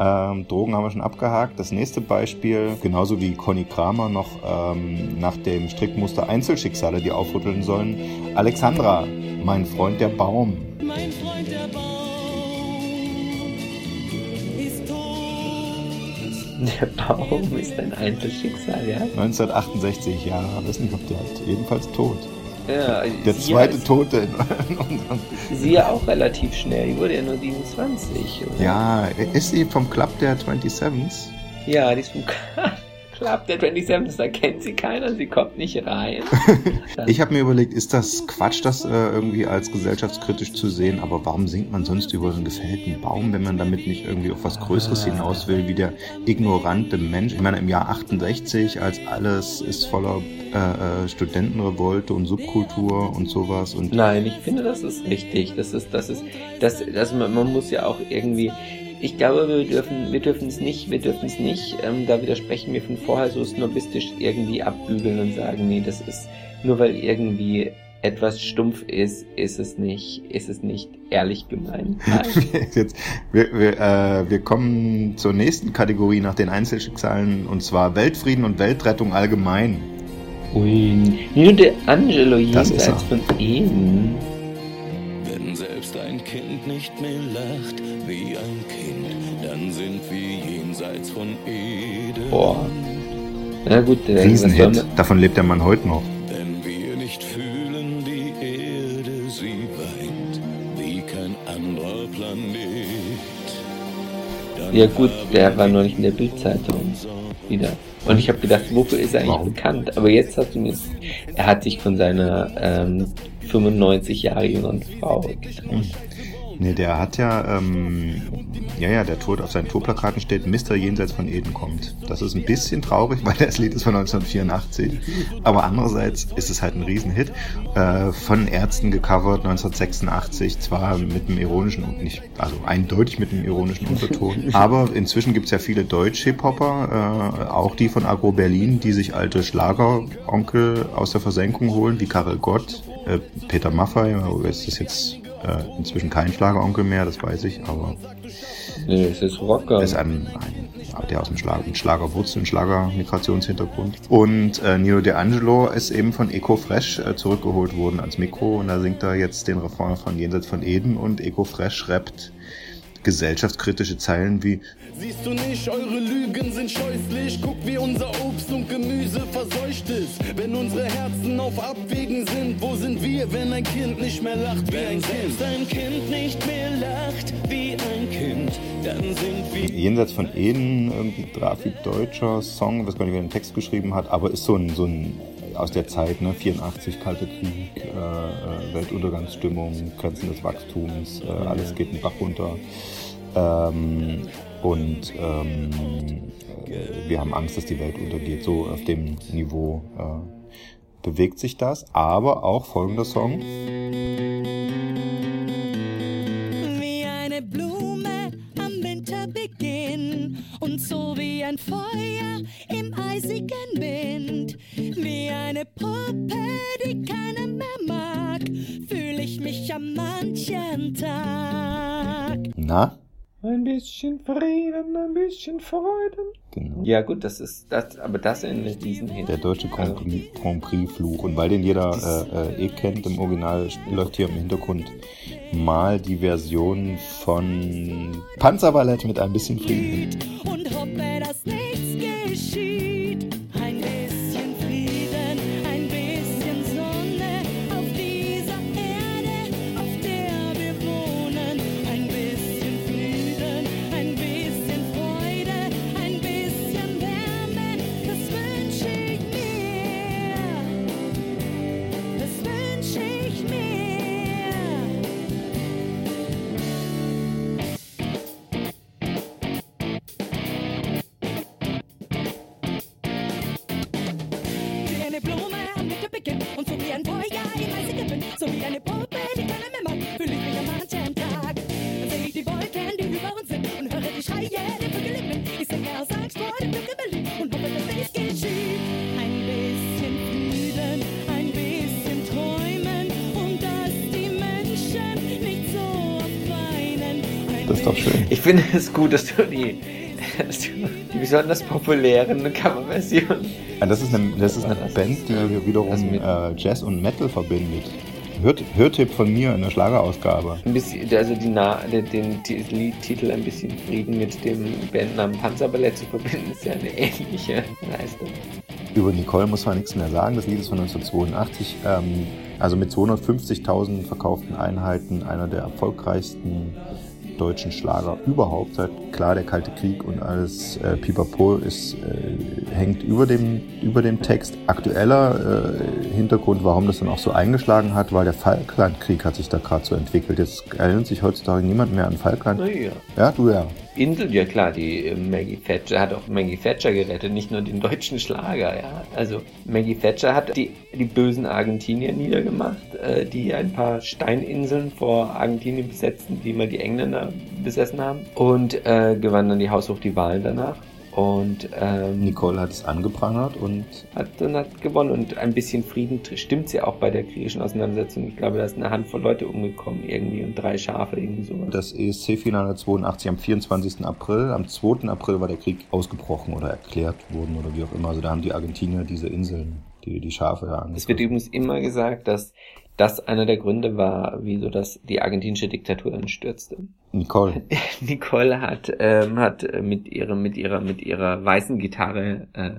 Ähm, Drogen haben wir schon abgehakt. Das nächste Beispiel, genauso wie Conny Kramer noch ähm, nach dem Strickmuster Einzelschicksale, die aufrütteln sollen. Alexandra, mein Freund der Baum. Mein Freund der Baum ist tot. Der Baum ist ein Einzelschicksal, ja? 1968, ja, weiß nicht, ob der hat. Jedenfalls tot. Ja, Der zweite Tote in, in unserem Sie ja auch relativ schnell. Die wurde ja nur 27, oder? Ja, ist sie vom Club der 27s? Ja, die ist vom Club der 27, da kennt sie keiner, sie kommt nicht rein. Ich habe mir überlegt, ist das Quatsch, das äh, irgendwie als gesellschaftskritisch zu sehen, aber warum singt man sonst über so einen gefällten Baum, wenn man damit nicht irgendwie auf was Größeres hinaus will, wie der ignorante Mensch? Ich meine, im Jahr 68, als alles ist voller äh, äh, Studentenrevolte und Subkultur und sowas und Nein, ich finde, das ist richtig. Das ist, das ist, das, das, man, man muss ja auch irgendwie, ich glaube, wir dürfen, wir dürfen es nicht, wir dürfen es nicht, ähm, da widersprechen wir von vorher so snobistisch irgendwie abbügeln und sagen, nee, das ist, nur weil irgendwie etwas stumpf ist, ist es nicht, ist es nicht ehrlich gemeint. Jetzt, wir, wir, äh, wir kommen zur nächsten Kategorie nach den Einzelschicksalen und zwar Weltfrieden und Weltrettung allgemein. Ui, Nino de Angelo jenseits von Eden. Selbst ein Kind nicht mehr lacht wie ein Kind, dann sind wir jenseits von Eden. Boah. Na gut, der Riesenhit. Davon lebt der Mann heute noch. Wenn wir nicht fühlen, die Erde, sie weint wie kein anderer Planet. Ja gut, der war neulich in der Bildzeitung wieder. Und ich habe gedacht, wofür ist er eigentlich Warum? bekannt? Aber jetzt hast du mir, er hat sich von seiner ähm, 95 Jahre jüngeren Frau getrennt. Nee, der hat ja, ähm, ja, ja, der Tod auf seinen Tourplakaten steht, Mr. Jenseits von Eden kommt. Das ist ein bisschen traurig, weil das Lied ist von 1984. Aber andererseits ist es halt ein Riesenhit. Äh, von Ärzten gecovert 1986, zwar mit einem ironischen, nicht, also eindeutig mit einem ironischen Unterton. aber inzwischen gibt's ja viele Deutsch-Hip-Hopper, äh, auch die von Agro Berlin, die sich alte Schlageronkel aus der Versenkung holen, wie Karel Gott, äh, Peter Maffay, ist das jetzt äh, inzwischen kein Schlageronkel mehr, das weiß ich, aber Nee, es ist Rocker. ist ein, ein der aus dem Schlager, mit Schlagerwurzeln, Schlager-Migrationshintergrund. Und äh, Nino D'Angelo ist eben von Eco Fresh äh, zurückgeholt worden als Mikro und da singt er jetzt den Refrain von Jenseits von Eden und Eco Fresh rappt gesellschaftskritische Zeilen wie Siehst du nicht, eure Lügen sind scheußlich. Guck, wie unser Obst und Gemüse verseucht ist. Wenn unsere Herzen auf Abwägen sind, wo sind wir, wenn ein Kind nicht mehr lacht wie ein Kind? ein Kind nicht mehr lacht wie ein Kind, dann sind wir. Jenseits von Eden, irgendwie Grafik deutscher Song, weiß gar nicht, wer den Text geschrieben hat, aber ist so ein, so ein aus der Zeit, ne, 84, Kalter Krieg, äh, äh, Weltuntergangsstimmung, Grenzen des Wachstums, äh, alles geht den Bach runter. Ähm, und ähm, äh, wir haben Angst, dass die Welt untergeht. So auf dem Niveau äh, bewegt sich das. Aber auch folgender Song. Wie eine Blume am Winterbeginn und so wie ein Feuer im eisigen Wind. Wie eine Puppe, die keiner mehr mag, fühle ich mich am manchen Tag. Na? Ein bisschen Frieden, ein bisschen Freude. Genau. Ja gut, das ist das, aber das in diesem Hit. Der deutsche Grand Prix, Grand Prix Fluch. Und weil den jeder äh, äh, eh kennt, im Original läuft hier im Hintergrund mal die Version von Panzerballett mit ein bisschen Frieden. Und hoffe, dass nichts geschieht. Finde es gut, dass du die, dass du die besonders populären Coverversionen. Ja, das ist eine, das ist eine Band, die wiederum äh, Jazz und Metal verbindet. Hört, Hörtipp von mir in der Schlagerausgabe. Ein bisschen, also die Na den, den Ti- Liedtitel ein bisschen Frieden mit dem Bandnamen Panzerballett zu verbinden, ist ja eine ähnliche Leistung. Über Nicole muss man nichts mehr sagen. Das Lied ist von 1982. Ähm, also mit 250.000 verkauften Einheiten einer der erfolgreichsten deutschen Schlager überhaupt. Seit klar, der Kalte Krieg und alles äh, Pipapo ist, äh, hängt über dem, über dem Text. Aktueller äh, Hintergrund, warum das dann auch so eingeschlagen hat, weil der Falklandkrieg hat sich da gerade so entwickelt. Jetzt erinnert sich heutzutage niemand mehr an Falkland. Naja. Ja, du ja. Insel, ja klar, die äh, Maggie Thatcher hat auch Maggie Thatcher gerettet, nicht nur den deutschen Schlager, ja. Also Maggie Thatcher hat die, die bösen Argentinier niedergemacht, äh, die ein paar Steininseln vor Argentinien besetzten, die mal die Engländer besessen haben und äh, gewann dann die haushoch die Wahlen danach. Und ähm, Nicole hat es angeprangert und hat dann hat gewonnen und ein bisschen Frieden stimmt ja auch bei der griechischen Auseinandersetzung. Ich glaube, da ist eine Handvoll Leute umgekommen irgendwie und drei Schafe irgendwie so. Das ESC-Finale 82 am 24. April. Am 2. April war der Krieg ausgebrochen oder erklärt worden oder wie auch immer. Also da haben die Argentinier diese Inseln, die, die Schafe da angegriffen. Es wird übrigens immer gesagt, dass das einer der Gründe war, wieso das die argentinische Diktatur dann stürzte. Nicole. Nicole hat ähm, hat mit ihrem mit ihrer mit ihrer weißen Gitarre äh,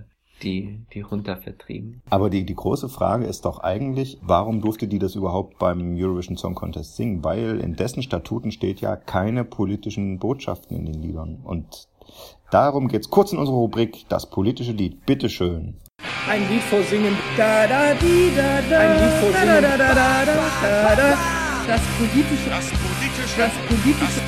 die die runter vertrieben. Aber die, die große Frage ist doch eigentlich, warum durfte die das überhaupt beim Eurovision Song Contest singen? Weil in dessen Statuten steht ja keine politischen Botschaften in den Liedern. Und darum geht's kurz in unserer Rubrik Das politische Lied. Bitteschön. Ein Lied vor Singen. Da, da, di, da, da. Ein Lied vor Singen. Da, da, da, da, da, da, da. Das politische. Das politische. Das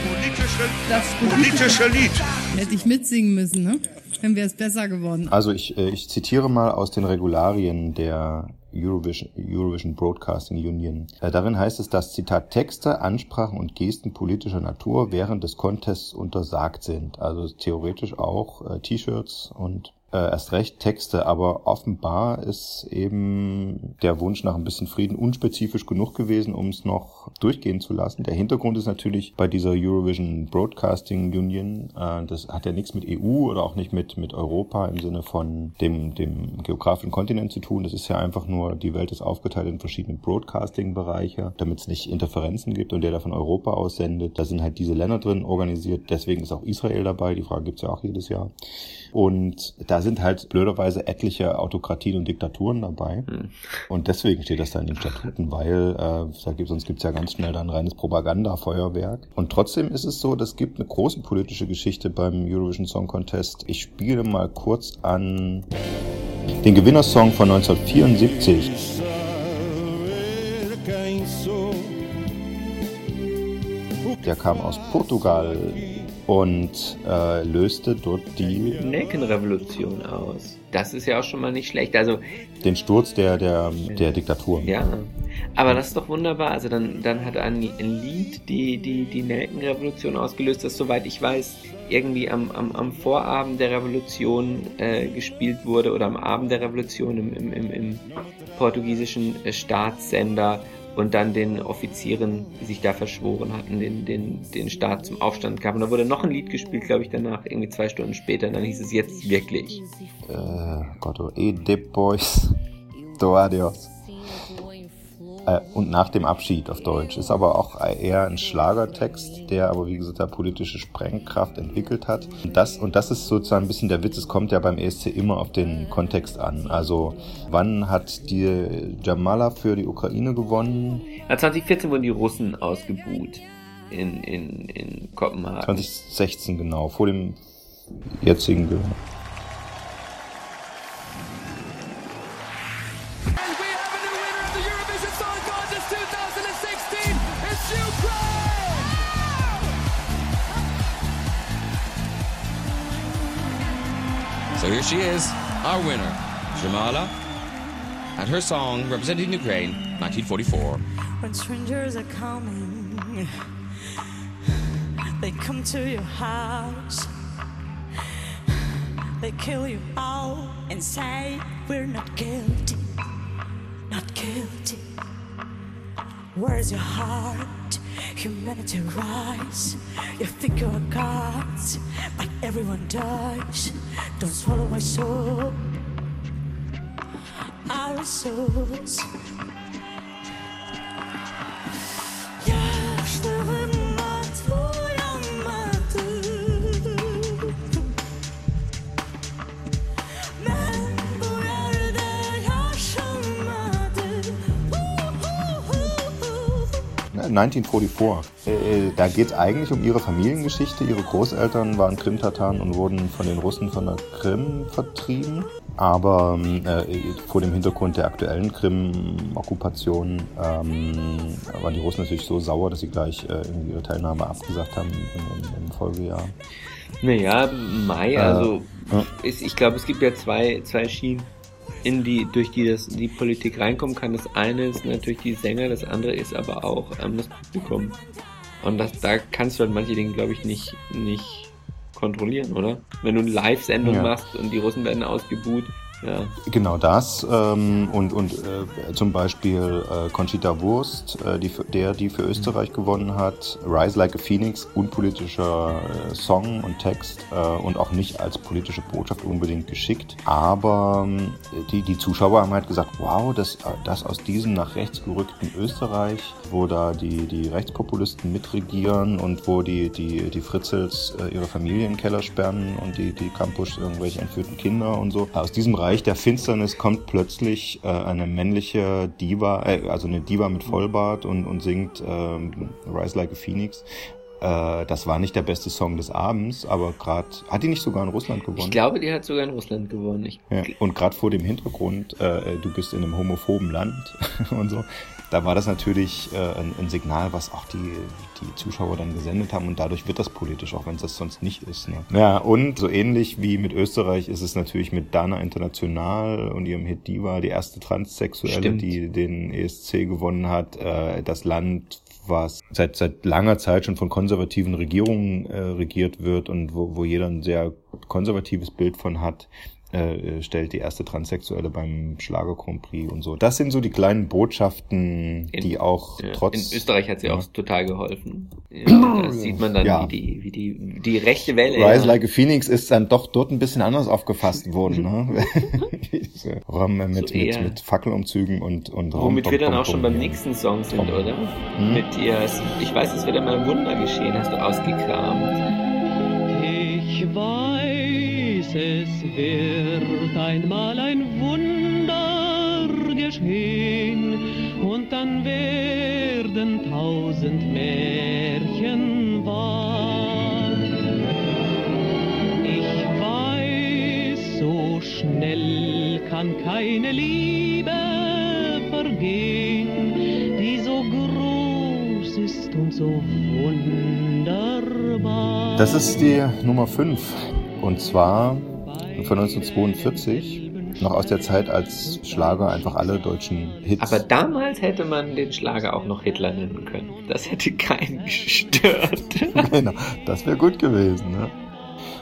politische. Das politische Lied. Hätte ich mitsingen müssen, ne? Dann wäre es besser geworden. Also ich, äh, ich zitiere mal aus den Regularien der Eurovision, Eurovision Broadcasting Union. Äh, darin heißt es, dass Zitat Texte, Ansprachen und Gesten politischer Natur während des Contests untersagt sind. Also theoretisch auch äh, T-Shirts und äh, erst recht Texte, aber offenbar ist eben der Wunsch nach ein bisschen Frieden unspezifisch genug gewesen, um es noch durchgehen zu lassen. Der Hintergrund ist natürlich bei dieser Eurovision Broadcasting Union, äh, das hat ja nichts mit EU oder auch nicht mit, mit Europa im Sinne von dem, dem geografischen Kontinent zu tun. Das ist ja einfach nur, die Welt ist aufgeteilt in verschiedene Broadcasting-Bereiche, damit es nicht Interferenzen gibt und der da von Europa aussendet. Da sind halt diese Länder drin organisiert, deswegen ist auch Israel dabei, die Frage gibt's ja auch jedes Jahr. Und da sind halt blöderweise etliche Autokratien und Diktaturen dabei. Hm. Und deswegen steht das da in den Statuten, weil äh, da gibt, sonst gibt's ja ganz schnell dann reines Propagandafeuerwerk. Und trotzdem ist es so, das gibt eine große politische Geschichte beim Eurovision Song Contest. Ich spiele mal kurz an den Gewinnersong von 1974. Der kam aus Portugal und äh, löste dort die Nelkenrevolution aus. Das ist ja auch schon mal nicht schlecht. Also den Sturz der der der Diktatur. ja, aber das ist doch wunderbar. Also dann dann hat ein, ein Lied die die die Nelkenrevolution ausgelöst, das soweit ich weiß irgendwie am, am, am Vorabend der Revolution äh, gespielt wurde oder am Abend der Revolution im, im, im, im portugiesischen äh, Staatssender und dann den Offizieren, die sich da verschworen hatten, den, den, den Staat zum Aufstand gab. Und da wurde noch ein Lied gespielt, glaube ich, danach, irgendwie zwei Stunden später. Und dann hieß es jetzt wirklich. Äh, Gott, oh, e depois do adios. Äh, und nach dem Abschied auf Deutsch. Ist aber auch eher ein Schlagertext, der aber wie gesagt politische Sprengkraft entwickelt hat. Und das, und das ist sozusagen ein bisschen der Witz, es kommt ja beim ESC immer auf den Kontext an. Also wann hat die Jamala für die Ukraine gewonnen? Na, 2014 wurden die Russen ausgebuht in, in, in Kopenhagen. 2016 genau, vor dem jetzigen Gewinn. So here she is, our winner, Jamala, and her song representing Ukraine, 1944. When strangers are coming, they come to your house. They kill you all and say we're not guilty, not guilty. Where's your heart? Humanity rise. You think you're gods, but everyone dies. Don't swallow my soul. Our souls. 1944. Äh, Da geht es eigentlich um ihre Familiengeschichte. Ihre Großeltern waren Krim-Tataren und wurden von den Russen von der Krim vertrieben. Aber äh, vor dem Hintergrund der aktuellen Krim-Okkupation ähm, waren die Russen natürlich so sauer, dass sie gleich äh, ihre Teilnahme abgesagt haben im, im, Folgejahr. Naja, Mai, Äh, also ja. ist, ich glaube, es gibt ja zwei, zwei Schienen, in die, durch die das, die Politik reinkommen kann. Das eine ist natürlich die Sänger, das andere ist aber auch ähm, das Publikum. Und das, da kannst du halt manche Dinge, glaube ich, nicht, nicht kontrollieren, oder? Wenn du eine Live-Sendung Ja. machst und die Russen werden ausgebuht, ja. Genau das ähm, und, und äh, zum Beispiel äh, Conchita Wurst, äh, die, für- der die für Österreich gewonnen hat, Rise Like a Phoenix, unpolitischer äh, Song und Text äh, und auch nicht als politische Botschaft unbedingt geschickt. Aber ähm, die, die Zuschauer haben halt gesagt, wow, das, äh, das aus diesem nach rechts gerückten Österreich, wo da die, die Rechtspopulisten mitregieren und wo die, die, die Fritzels äh, ihre Familie in den Keller sperren und die, die Campus irgendwelche entführten Kinder und so. Aus diesem Reich der Finsternis kommt plötzlich äh, eine männliche Diva, äh, also eine Diva mit Vollbart und, und singt ähm, Rise Like a Phoenix. Äh, das war nicht der beste Song des Abends, aber gerade hat die nicht sogar in Russland gewonnen? Ich glaube, die hat sogar in Russland gewonnen. Ich, Ja, und gerade vor dem Hintergrund, äh, du bist in einem homophoben Land und so, da war das natürlich äh, ein, ein Signal, was auch die, die Zuschauer dann gesendet haben und dadurch wird das politisch, auch wenn es das sonst nicht ist. Ne? Ja, und so ähnlich wie mit Österreich ist es natürlich mit Dana International und ihrem Hit Diva, die erste Transsexuelle, Stimmt. die den ESC gewonnen hat, äh, das Land was seit seit langer Zeit schon von konservativen Regierungen äh, regiert wird und wo, wo jeder ein sehr konservatives Bild von hat. Äh, stellt die erste Transsexuelle beim Schlager Grand Prix und so. Das sind so die kleinen Botschaften, die auch Ja, trotz. In Österreich hat sie Ja. auch total geholfen. Ja, da sieht man dann, Ja. wie, die, wie die, die rechte Welle. Rise ja. Like a Phoenix ist dann doch dort ein bisschen anders aufgefasst worden. Ne? Rom mit, mit, eher- mit Fackelumzügen und, und Womit wir dann auch schon beim nächsten Song sind, oder? Hm? Mit dir. Ich weiß, es wird einmal ein Wunder geschehen, hast du ausgekramt. Ich weiß, es wird einmal ein Wunder geschehen und dann werden tausend Märchen wahr. Ich weiß, so schnell kann keine Liebe vergehen, die so groß ist und so wunderbar. Das ist die Nummer 5. Und zwar von 1942. Noch aus der Zeit, als Schlager einfach alle deutschen Hits. Aber damals hätte man den Schlager auch noch Hitler nennen können. Das hätte keinen gestört. genau, das wäre gut gewesen. Ne?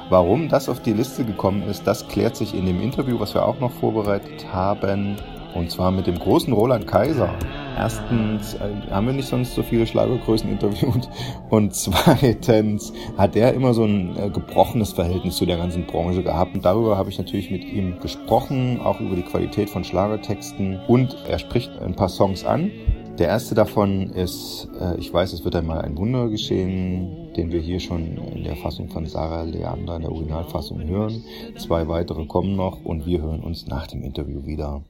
Warum das auf die Liste gekommen ist, das klärt sich in dem Interview, was wir auch noch vorbereitet haben. Und zwar mit dem großen Roland Kaiser. Erstens äh, haben wir nicht sonst so viele Schlagergrößen interviewt. Und zweitens hat er immer so ein äh, gebrochenes Verhältnis zu der ganzen Branche gehabt. Und darüber habe ich natürlich mit ihm gesprochen, auch über die Qualität von Schlagertexten. Und er spricht ein paar Songs an. Der erste davon ist, äh, ich weiß, es wird einmal ein Wunder geschehen, den wir hier schon in der Fassung von Sarah Leander in der Originalfassung hören. Zwei weitere kommen noch und wir hören uns nach dem Interview wieder.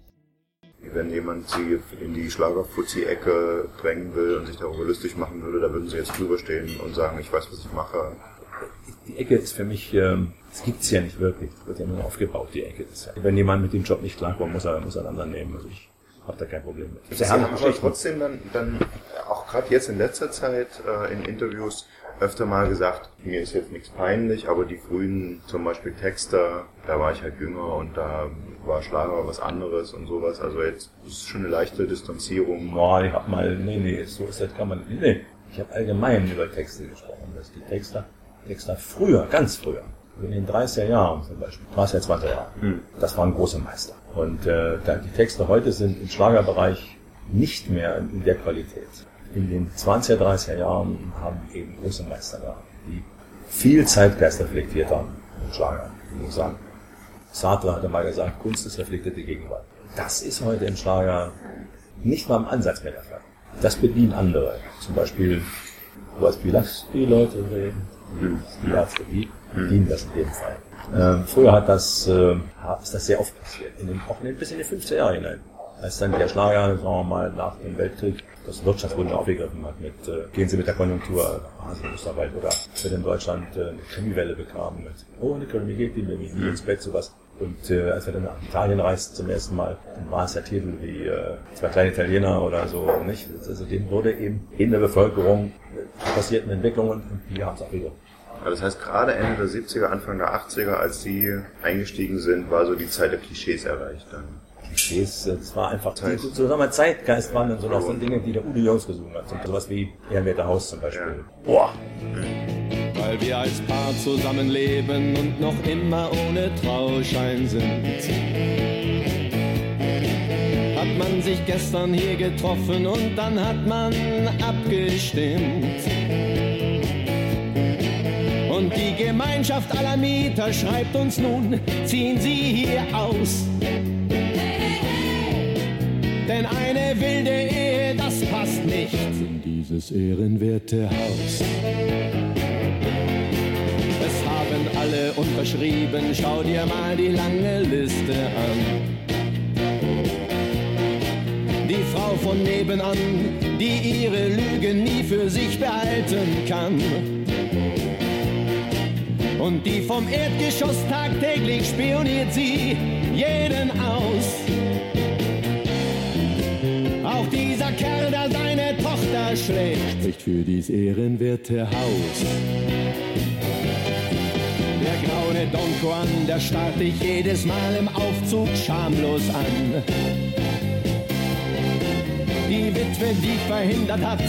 Wenn jemand sie in die Schlagerfuzzi-Ecke drängen will und sich darüber lustig machen würde, da würden sie jetzt drüber stehen und sagen, ich weiß, was ich mache. Die Ecke ist für mich, ähm, das gibt's ja nicht wirklich. Das wird ja nur aufgebaut, die Ecke. Ja, wenn jemand mit dem Job nicht klarkommt, muss er, muss er einen anderen nehmen. Also ich habe da kein Problem mit. Sie haben aber trotzdem dann, dann auch gerade jetzt in letzter Zeit äh, in Interviews öfter mal gesagt, mir ist jetzt nichts peinlich, aber die frühen zum Beispiel Texter, da war ich halt jünger und da war Schlager was anderes und sowas. Also jetzt ist schon eine leichte Distanzierung. Boah, ich hab mal, nee, nee, so ist das kann man, nee. Ich habe allgemein über Texte gesprochen, dass die Texter, Texter früher, ganz früher, in den 30er Jahren zum Beispiel, 30er, 20er Jahren, Hm. das waren große Meister. Und äh, die Texte heute sind im Schlagerbereich nicht mehr in der Qualität. In den 20er, 30er Jahren haben eben große Meister gehabt, die viel Zeitgeist reflektiert haben im Schlager, ich muss sagen. Sartre hatte mal gesagt, Kunst ist reflektierte Gegenwart. Das ist heute im Schlager nicht mal im Ansatz mehr der Fall. Das bedienen andere. Zum Beispiel, was wie lass die Leute reden, die Ärzte, die bedienen das in dem Fall. Ähm, früher hat das, äh, ist das sehr oft passiert, in den, auch in den, bis in die 50er Jahre hinein. Als dann der Schlager, sagen wir mal, nach dem Weltkrieg das Wirtschaftswunder aufgegriffen hat mit äh, Gehen Sie mit der Konjunktur Asien, Österreich oder wir in Deutschland äh, eine Krimiwelle bekamen mit Oh, eine Krimi geht die mir nie ins Bett, sowas. Und äh, als wir dann nach Italien reisten zum ersten Mal, dann war es der Titel wie äh, zwei kleine Italiener oder so, nicht? Also dem wurde eben in der Bevölkerung äh, passierten Entwicklungen und die haben es wieder. Ja, das heißt, gerade Ende der 70er, Anfang der 80er, als Sie eingestiegen sind, war so die Zeit der Klischees erreicht dann. Klischees, das war einfach, die, so sagen wir Zeitgeist waren dann so noch so Dinge, die der Udo Jungs gesungen hat. So sowas wie Ehrenwerter Haus zum Beispiel. Boah! Weil wir als Paar zusammenleben und noch immer ohne Trauschein sind. Hat man sich gestern hier getroffen und dann hat man abgestimmt. Und die Gemeinschaft aller Mieter schreibt uns nun, ziehen Sie hier aus. Denn eine wilde Ehe, das passt nicht in dieses ehrenwerte Haus. Es haben alle unterschrieben, schau dir mal die lange Liste an. Die Frau von nebenan, die ihre Lügen nie für sich behalten kann. Und die vom Erdgeschoss tagtäglich spioniert sie jeden aus. Schlägt, spricht für dies ehrenwerte Haus. Der graue Don Juan, der starrt dich jedes Mal im Aufzug schamlos an. Die Witwe, die verhindert hat,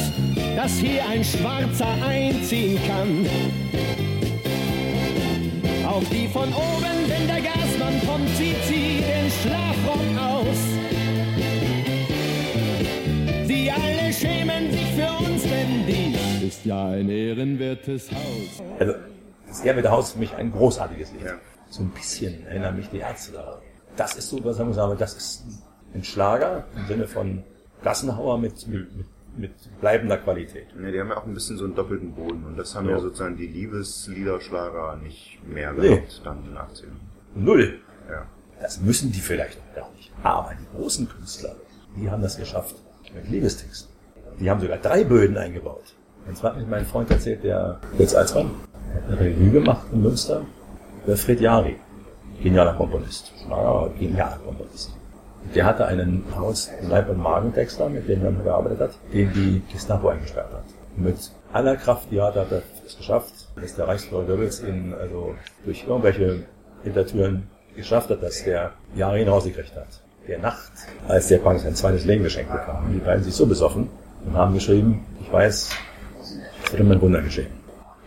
dass hier ein Schwarzer einziehen kann. Auf die von oben, denn der Gasmann von Titi den Schlafrock aus. Sie alle schämen sich für uns, denn dies ist ja ein ehrenwertes Haus. Also, das Ehrwerte Haus ist für mich ein großartiges Lied. So ein bisschen erinnern mich die Ärzte daran. Das ist so, was sagen wir sagen, das ist ein Schlager im Sinne von Gassenhauer mit, mit, mit, mit bleibender Qualität. Ja, die haben ja auch ein bisschen so einen doppelten Boden und das haben Ja. ja sozusagen die Liebesliederschlager nicht mehr Nee. gehabt dann in den 80ern. Null. Ja. Das müssen die vielleicht auch gar nicht. Aber die großen Künstler, die haben das geschafft mit Liebestexten. Die haben sogar drei Böden eingebaut. Zwar hat mir mein Freund erzählt, der Fritz Alsmann, der hat eine Revue gemacht in Münster über Fred Jari. Genialer Komponist. Ja, genialer Komponist. Der hatte einen Haus-, Leib- und Magentexter, mit dem er gearbeitet hat, den die Gestapo eingesperrt hat. Mit aller Kraft, die hat, hat er es geschafft, dass der Reichsführer Goebbels ihn also durch irgendwelche Hintertüren geschafft hat, dass der Jahre ihn rausgekriegt hat. Der Nacht, als der praktisch sein zweites Leben geschenkt bekam, die beiden sich so besoffen und haben geschrieben, ich weiß, es wird immer ein Wunder geschehen.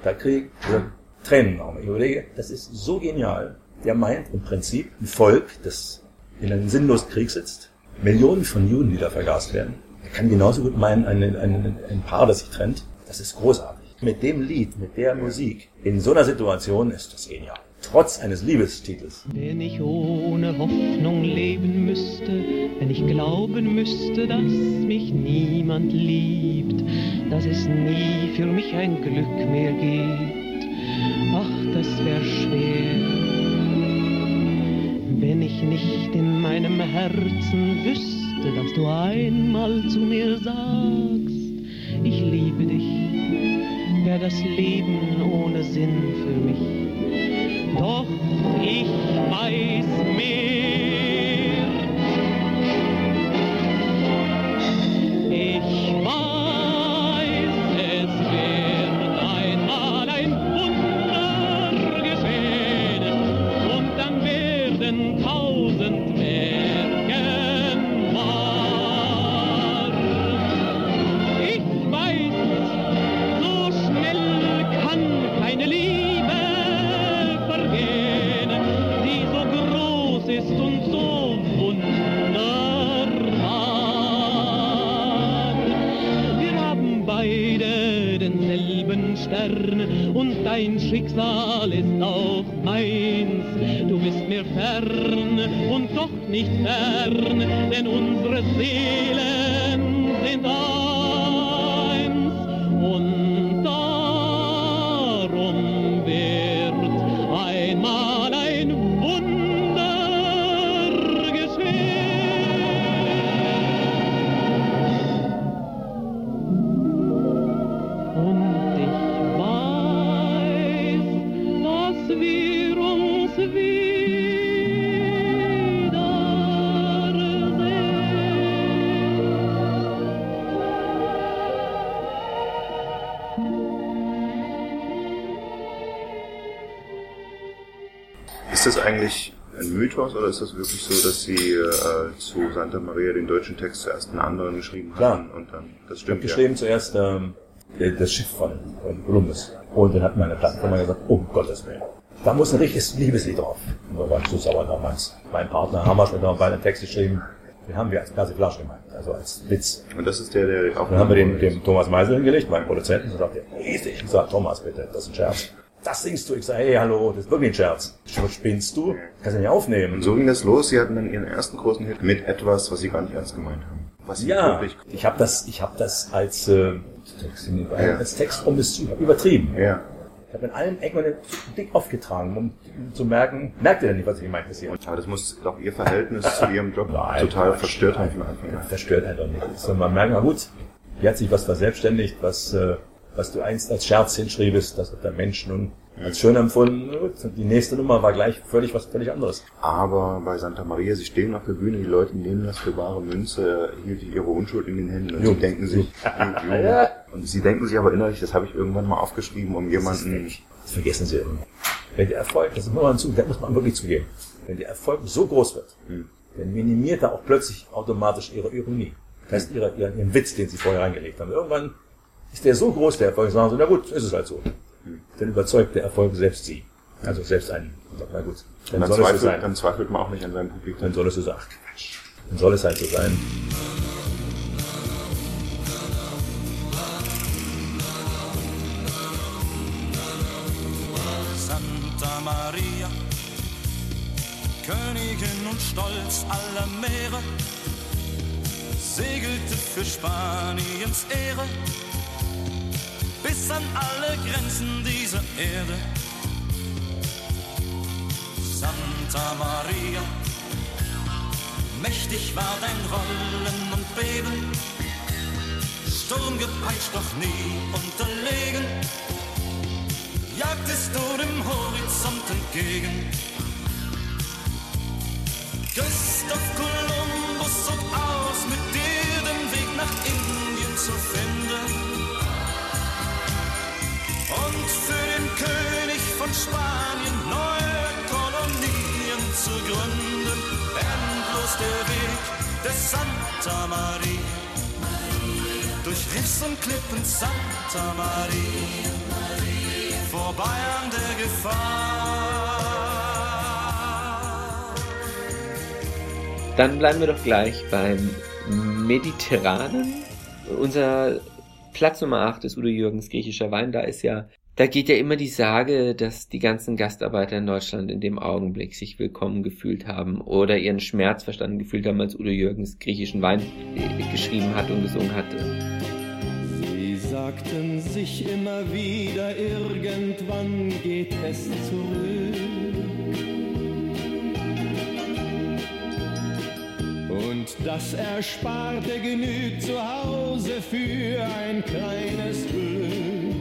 Da krieg ich also Tränen auch. Ich überlege, das ist so genial. Der meint im Prinzip ein Volk, das in einem sinnlosen Krieg sitzt, Millionen von Juden, die da vergast werden. Er kann genauso gut meinen, ein, ein, ein Paar, das sich trennt. Das ist großartig. Mit dem Lied, mit der Musik, in so einer Situation ist das genial. Trotz eines Liebestitels. Wenn ich ohne Hoffnung leben müsste, wenn ich glauben müsste, dass mich niemand liebt, dass es nie für mich ein Glück mehr gibt, ach, das wär schwer. Wenn ich nicht in meinem Herzen wüsste, dass du einmal zu mir sagst, ich liebe dich, wär das Leben ohne Sinn für mich. Doch ich weiß mehr. Ich weiß, denselben Stern und dein Schicksal ist auch meins. Du bist mir fern und doch nicht fern, denn unsere Seelen sind eins. Und Mythos oder ist das wirklich so, dass sie äh, zu Santa Maria den deutschen Text zuerst einen anderen geschrieben Klar. haben und dann das Ich habe stimmt geschrieben zuerst ähm, das Schiff von, Columbus. Und dann hat meine Plattenfirma gesagt, um Gottes Willen. Da muss ein richtiges Liebeslied drauf. Und da war ich so sauer damals. Mein Partner Hammer hat noch beide Text geschrieben. Den haben wir als Persiflage gemeint, also als Witz. Und das ist der, der auch Dann haben wir den dem Thomas Meisel hingelegt, meinem Produzenten, und sagt er, riesig. Ich sag, Thomas, bitte, das ist ein Scherz. Das singst du. Ich sag, hey, hallo, das ist wirklich ein Scherz. Was spinnst du? Kannst du nicht aufnehmen. Und so ging das los. Sie hatten dann ihren ersten großen Hit mit etwas, was sie gar nicht ernst gemeint haben. Was sie Ja, wirklich ich habe das, ich habe das als, äh, als Text, um es zu übertrieben. Ja. Ich habe in allen Ecken dick aufgetragen, um zu merken, merkt ihr denn nicht, was ich meinte hier? Aber das muss doch ihr Verhältnis zu ihrem Job total verstört haben. Verstört halt doch nicht. So, man merkt, na gut, hier hat sich was verselbstständigt, was, äh, was du einst als Scherz hinschriebst, das hat der Mensch nun als schön empfunden. Die nächste Nummer war gleich völlig was völlig anderes. Aber bei Santa Maria, sie stehen auf der Bühne, die Leute nehmen das für bare Münze, hielt ihre Unschuld in den Händen und sie denken sich. Ja. und sie denken sich aber innerlich, das habe ich irgendwann mal aufgeschrieben, um jemanden, Das vergessen sie immer. Wenn der Erfolg, das muss man, zu, das muss man wirklich zugeben, wenn der Erfolg so groß wird, dann minimiert er auch plötzlich automatisch ihre Ironie. Das heißt, ihre, ihren, ihren Witz, den sie vorher reingelegt haben. Irgendwann ist der so groß, der Erfolg, sagen sie, na gut, ist es halt so. Dann überzeugt der Erfolg selbst sie. Also selbst ein, na gut, dann, dann, soll es so zweifelt, sein. dann zweifelt man auch nicht an seinem Publikum. Dann soll es so sein. Ach, Quatsch. Dann soll es halt so sein. Santa Maria, Königin und Stolz aller Meere, segelte für Spaniens Ehre bis an alle Grenzen dieser Erde. Santa Maria, mächtig war dein Rollen und Beben, Sturm gepeitscht, doch nie unterlegen jagtest du dem Horizont entgegen. Christoph Kolumbus zog aus, mit König von Spanien neue Kolonien zu gründen. Endlos der Weg des Santa Maria. Durch Riffs und Klippen Santa Maria vorbei an der Gefahr. Dann bleiben wir doch gleich beim Mediterranen. Unser Platz Nummer 8 ist Udo Jürgens griechischer Wein. Da ist ja, da geht ja immer die Sage, dass die ganzen Gastarbeiter in Deutschland in dem Augenblick sich willkommen gefühlt haben oder ihren Schmerz verstanden gefühlt haben, als Udo Jürgens griechischen Wein äh, geschrieben hat und gesungen hatte. Sie sagten sich immer wieder, irgendwann geht es zurück. Und das Ersparte genügt zu Hause für ein kleines Glück.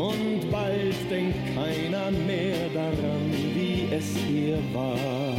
Und bald denkt keiner mehr daran, wie es hier war.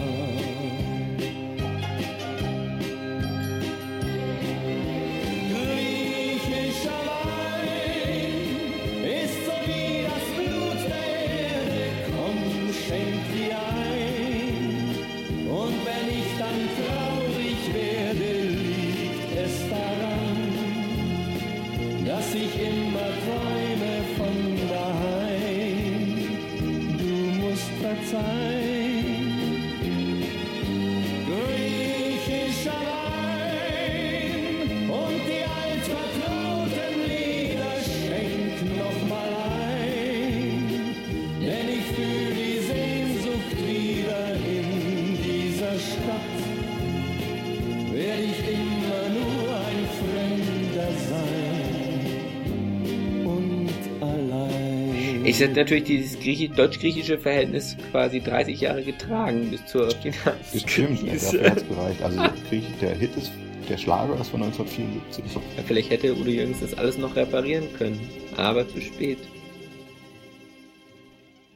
Ich hätte natürlich dieses Griechi deutsch-griechische Verhältnis quasi 30 Jahre getragen bis zur Das ja, Finanzkrise. gereicht. Also der Hit ist, der Schlager ist von 1974. Ja, Vielleicht hätte Udo Jürgens das alles noch reparieren können, aber zu spät.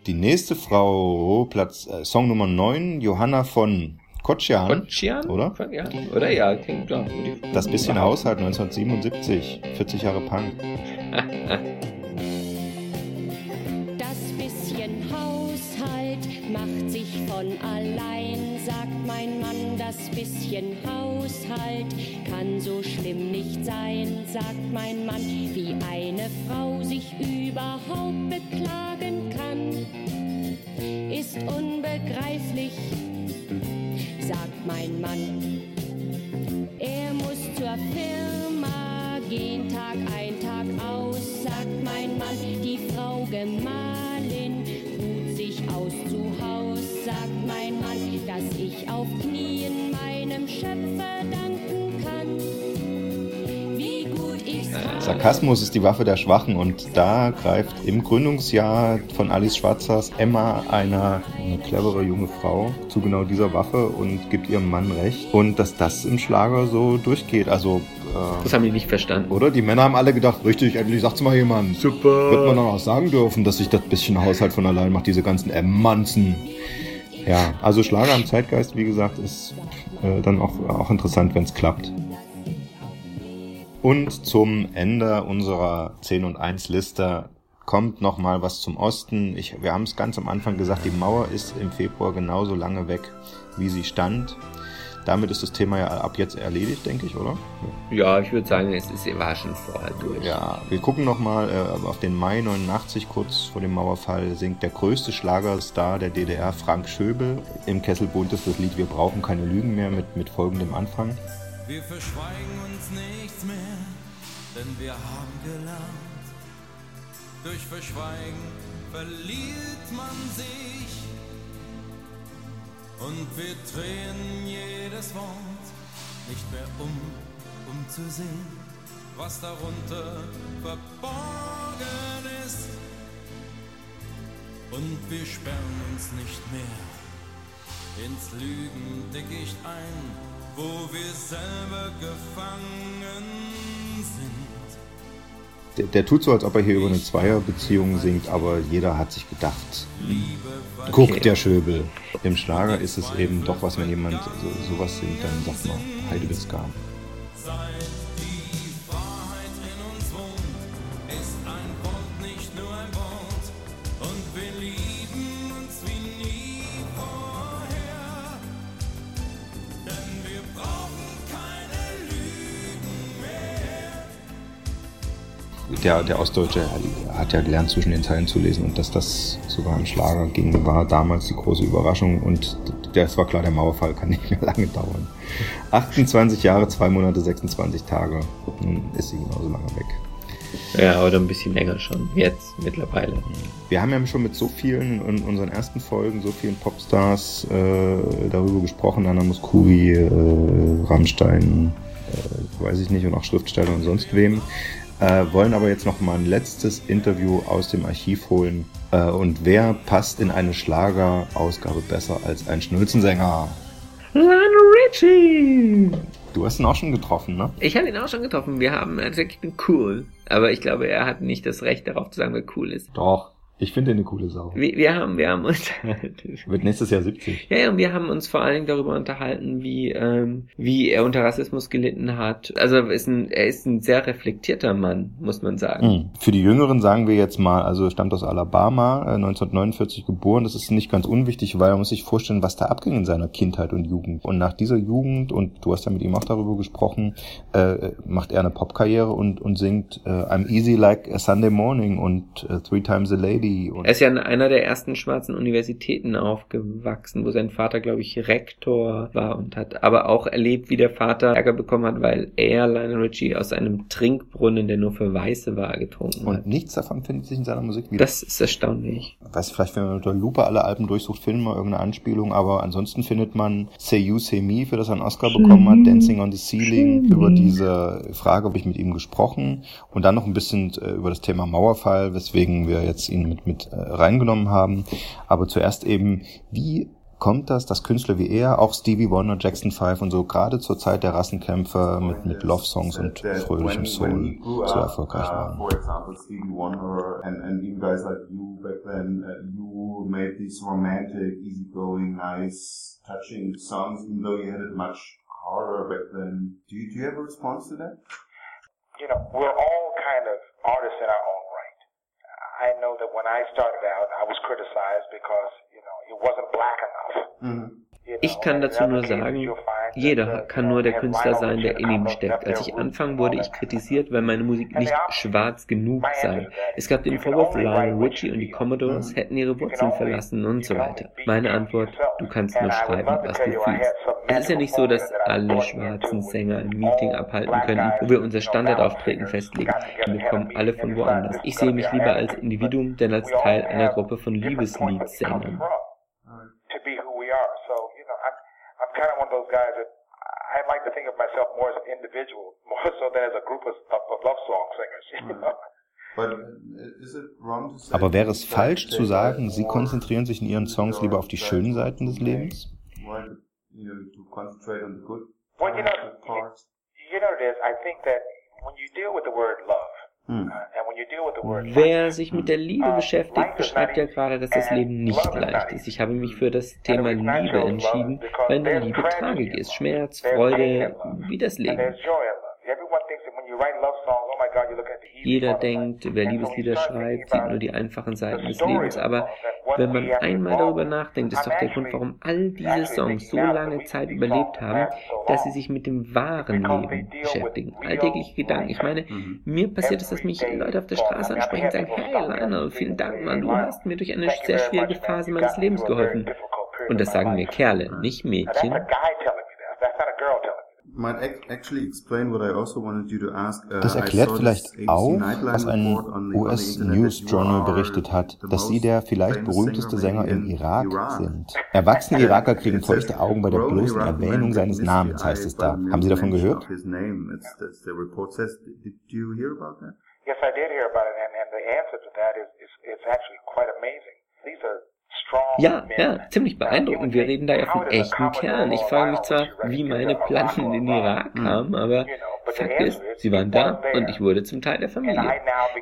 Die nächste Frau, Platz, äh, Song Nummer 9, Johanna von Kotschian. Kotschian? Oder? Ja, oder ja, klingt klar. Das bisschen Haushalt 1977, 40 Jahre Punk. von allein, sagt mein Mann. Das bisschen Haushalt kann so schlimm nicht sein, sagt mein Mann. Wie eine Frau sich überhaupt beklagen kann, ist unbegreiflich, sagt mein Mann. Er muss zur Firma gehen, Tag ein, Tag aus, sagt mein Mann. Die Frau Gemahlin ruht sich aus zu Haus, sagt mein Mann, dass ich auf Knien meinem Schöpfer danken kann. Wie gut ich's Sarkasmus ist die Waffe der Schwachen und da greift im Gründungsjahr von Alice Schwarzers Emma einer, eine clevere junge Frau zu genau dieser Waffe und gibt ihrem Mann recht. Und dass das im Schlager so durchgeht, also... Äh, Das haben die nicht verstanden. Oder? Die Männer haben alle gedacht, richtig, endlich sagt's mal jemand. Super. Wird man dann auch sagen dürfen, dass sich das bisschen Haushalt von allein macht, diese ganzen Emanzen. Ja, also Schlager am Zeitgeist, wie gesagt, ist äh, dann auch, auch interessant, wenn es klappt. Und zum Ende unserer 10 und 1 Liste kommt noch mal was zum Osten. Ich, wir haben es ganz am Anfang gesagt, die Mauer ist im Februar genauso lange weg, wie sie stand. Damit ist das Thema ja ab jetzt erledigt, denke ich, oder? Ja, ich würde sagen, es ist, war schon vorher durch. Ja, wir gucken nochmal äh, auf den Mai 89, kurz vor dem Mauerfall, singt der größte Schlagerstar der DDR, Frank Schöbel. Im Kesselbund ist das Lied Wir brauchen keine Lügen mehr mit, mit folgendem Anfang. Wir verschweigen uns nichts mehr, denn wir haben gelernt. Durch Verschweigen verliert man sich. Und wir drehen jedes Wort nicht mehr um, um zu sehen, was darunter verborgen ist. Und wir sperren uns nicht mehr ins Lügendickicht ein, wo wir selber gefangen sind. Der, der tut so, als ob er hier über eine Zweierbeziehung singt, aber jeder hat sich gedacht, guck, der Schöbel. Im Schlager ist es eben doch was, wenn jemand so, sowas singt, dann sagt man Heidewitzka. Der, der Ostdeutsche hat ja gelernt, zwischen den Zeilen zu lesen und dass das sogar ein Schlager ging, war damals die große Überraschung und das war klar, der Mauerfall kann nicht mehr lange dauern. 28 Jahre, 2 Monate, 26 Tage. Nun ist sie genauso lange weg. Ja, oder ein bisschen länger schon. Jetzt mittlerweile. Wir haben ja schon mit so vielen in unseren ersten Folgen, so vielen Popstars äh, darüber gesprochen, Anna Muskuri, äh, Rammstein, äh, weiß ich nicht, und auch Schriftsteller und sonst wem. Äh, wollen aber jetzt noch mal ein letztes Interview aus dem Archiv holen. Äh, und wer passt in eine Schlagerausgabe besser als ein Schnulzensänger? Lionel Richie! Du hast ihn auch schon getroffen, ne? Ich habe ihn auch schon getroffen. Wir haben also ich bin cool. Aber ich glaube, er hat nicht das Recht darauf zu sagen, wer cool ist. Doch. Ich finde ihn eine coole Sau. Wir, wir haben, wir haben uns Wird nächstes Jahr 70. Ja, ja, und wir haben uns vor allen Dingen darüber unterhalten, wie, ähm, wie er unter Rassismus gelitten hat. Also er ist ein, er ist ein sehr reflektierter Mann, muss man sagen. Mhm. Für die Jüngeren sagen wir jetzt mal, also er stammt aus Alabama, äh, 1949 geboren. Das ist nicht ganz unwichtig, weil man muss sich vorstellen, was da abging in seiner Kindheit und Jugend. Und nach dieser Jugend, und du hast ja mit ihm auch darüber gesprochen, äh, macht er eine Popkarriere und, und singt äh, I'm easy like a Sunday morning und äh, Three Times a Lady. Und Er ist ja an einer der ersten schwarzen Universitäten aufgewachsen, wo sein Vater, glaube ich, Rektor war und hat aber auch erlebt, wie der Vater Ärger bekommen hat, weil er, Lionel Richie, aus einem Trinkbrunnen, der nur für Weiße war, getrunken hat. und nichts davon findet sich in seiner Musik wieder. Das ist erstaunlich. weiß vielleicht, wenn man mit der Lupe alle Alben durchsucht, findet man irgendeine Anspielung, aber ansonsten findet man Say You, Say Me, für das er einen Oscar bekommen hat, Dancing on the Ceiling, über diese Frage habe ich mit ihm gesprochen und dann noch ein bisschen äh, über das Thema Mauerfall, weswegen wir jetzt ihn mit, mit äh, reingenommen haben. Aber zuerst eben, wie kommt das, dass Künstler wie er, auch Stevie Wonder, Jackson 5 und so, gerade zur Zeit der Rassenkämpfe mit, mit Love-Songs und fröhlichem Soul so erfolgreich waren? For example, Stevie Wonder and, and even guys like you back then, uh, you made these romantic, easygoing, nice, touching songs, even though you had it much harder back then. Do you, do you have a response to that? you know, we're all kind of artists in our own. I know that when I started out, I was criticized because, you know, it wasn't black enough. Mm-hmm. Ich kann dazu nur sagen, jeder kann nur der Künstler sein, der in ihm steckt. Als ich anfangen wurde ich kritisiert, weil meine Musik nicht schwarz genug sei. Es gab den Vorwurf, Lionel Richie und die Commodores hätten ihre Wurzeln verlassen und so weiter. Meine Antwort, du kannst nur schreiben, was du fühlst. Es ist ja nicht so, dass alle schwarzen Sänger ein Meeting abhalten könnten, wo wir unser Standardauftreten festlegen. Wir kommen alle von woanders. Ich sehe mich lieber als Individuum, denn als Teil einer Gruppe von Liebesliedsängern. to be who we are. So, you know, I'm, kind of one of those guys that I like to think of myself more as an individual, more so than as a group of, of, of love song singers, you know. But is it wrong to say Aber wäre es that falsch zu sagen, Sie konzentrieren sich in Ihren Songs lieber auf die schönen Seiten des Lebens? Why, you know, to concentrate on the good Well, you know, parts? you know what it is. I think that when you deal with the word love, Hm. Wer sich mit der Liebe beschäftigt, beschreibt ja gerade, dass das Leben nicht leicht ist. Ich habe mich für das Thema Liebe entschieden, weil in der Liebe Tragik ist, Schmerz, Freude, wie das Leben. Jeder denkt, wer Liebeslieder schreibt, sieht nur die einfachen Seiten des Lebens. Aber wenn man einmal darüber nachdenkt, ist doch der Grund, warum all diese Songs so lange Zeit überlebt haben, dass sie sich mit dem wahren Leben beschäftigen. Alltägliche Gedanken. Ich meine, mir passiert es, dass mich Leute auf der Straße ansprechen und sagen, hey Lionel, vielen Dank, Mann, du hast mir durch eine sehr schwierige Phase meines Lebens geholfen. Und das sagen mir Kerle, nicht Mädchen. Might ac- actually explain what I also wanted you to ask. Uh, Das I erklärt saw vielleicht auch, was ein report on the- on the US internet News that you Journal are berichtet hat, the dass sie most der vielleicht famous berühmteste singer Sänger im in Irak sind. Erwachsene Iraker kriegen feuchte Augen bei der "Grown bloßen Erwähnung seines Namens, heißt eyes es da. the Haben Sie davon mention gehört? of his name. It's, that's the report says. Did you hear about that? Yes, I did hear about it, and, and the answer to that is, is, is actually quite amazing. These are Ja, ja, ziemlich beeindruckend. Wir reden da ja von echten Kerlen. Ich frage mich zwar, wie meine Platten in den Irak kamen, aber Fakt ist, sie waren da und ich wurde zum Teil der Familie.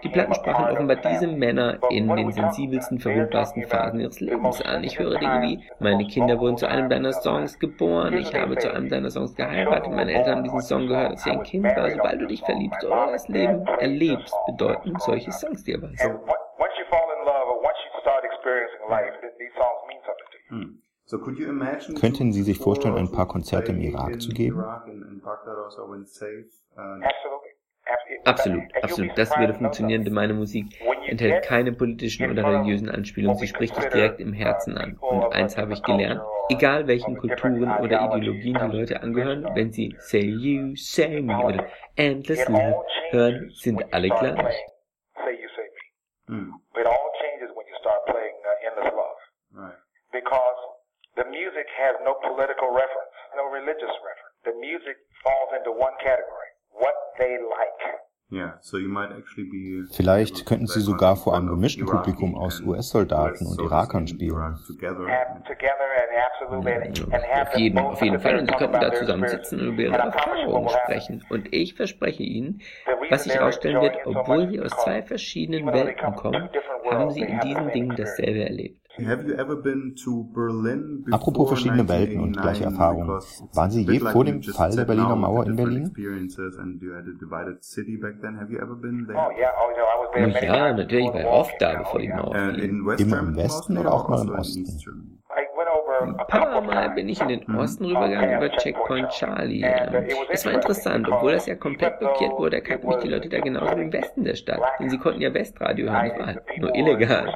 Die Platten sprachen offenbar diese Männer in den sensibelsten, verwundbarsten Phasen ihres Lebens an. Ich höre Dinge wie, meine Kinder wurden zu einem deiner Songs geboren, ich habe zu einem deiner Songs geheiratet, meine Eltern haben diesen Song gehört, als ich ein Kind war. Sobald du dich verliebst oder das Leben erlebst, bedeuten solche Songs dir was. And on- once you fall in love or once you start experiencing life, Könnten Sie sich vorstellen, ein paar Konzerte im Irak in zu geben? Uh. Absolut, absolut. Das würde funktionieren, denn meine Musik enthält keine politischen oder religiösen Anspielungen. Sie spricht dich direkt im Herzen an. Und eins habe ich gelernt. Egal welchen Kulturen oder Ideologien die Leute angehören, wenn sie Say You, Say Me oder Endless Love hören, sind alle gleich. Say you, say me. Hmm. It all changes when you start playing uh, Endless Love. Right. Because the music has no political reference, no religious reference. The music falls into one category. What they like. Yeah, so you might actually be Vielleicht könnten Sie sogar vor einem gemischten Publikum aus US-Soldaten und Irakern spielen. Auf jeden, auf jeden Fall. Und sie könnten da zusammensitzen und über ihre Erfahrungen sprechen. Und ich verspreche Ihnen, was sich herausstellen wird, obwohl wir aus zwei verschiedenen Welten kommen, haben Sie in diesen Dingen dasselbe erlebt. Have you ever been to Berlin before Apropos verschiedene Welten und gleiche 1989? Erfahrungen. Waren Sie je like vor dem Fall der Berliner Mauer in Berlin? Oh oh Oh ja, times natürlich, ich before war the wall oft da, bevor die Oh. Mauer fiel. Immer im Westen mostly oder or auch mal im also in Osten? Ein paar Mal times. bin ich in den Osten rübergegangen über Checkpoint Charlie. Ähm, Es war interessant, obwohl das ja komplett blockiert wurde, erkannten mich die Leute da genauso wie im Westen der Stadt. Denn sie konnten ja Westradio hören, das war halt nur illegal.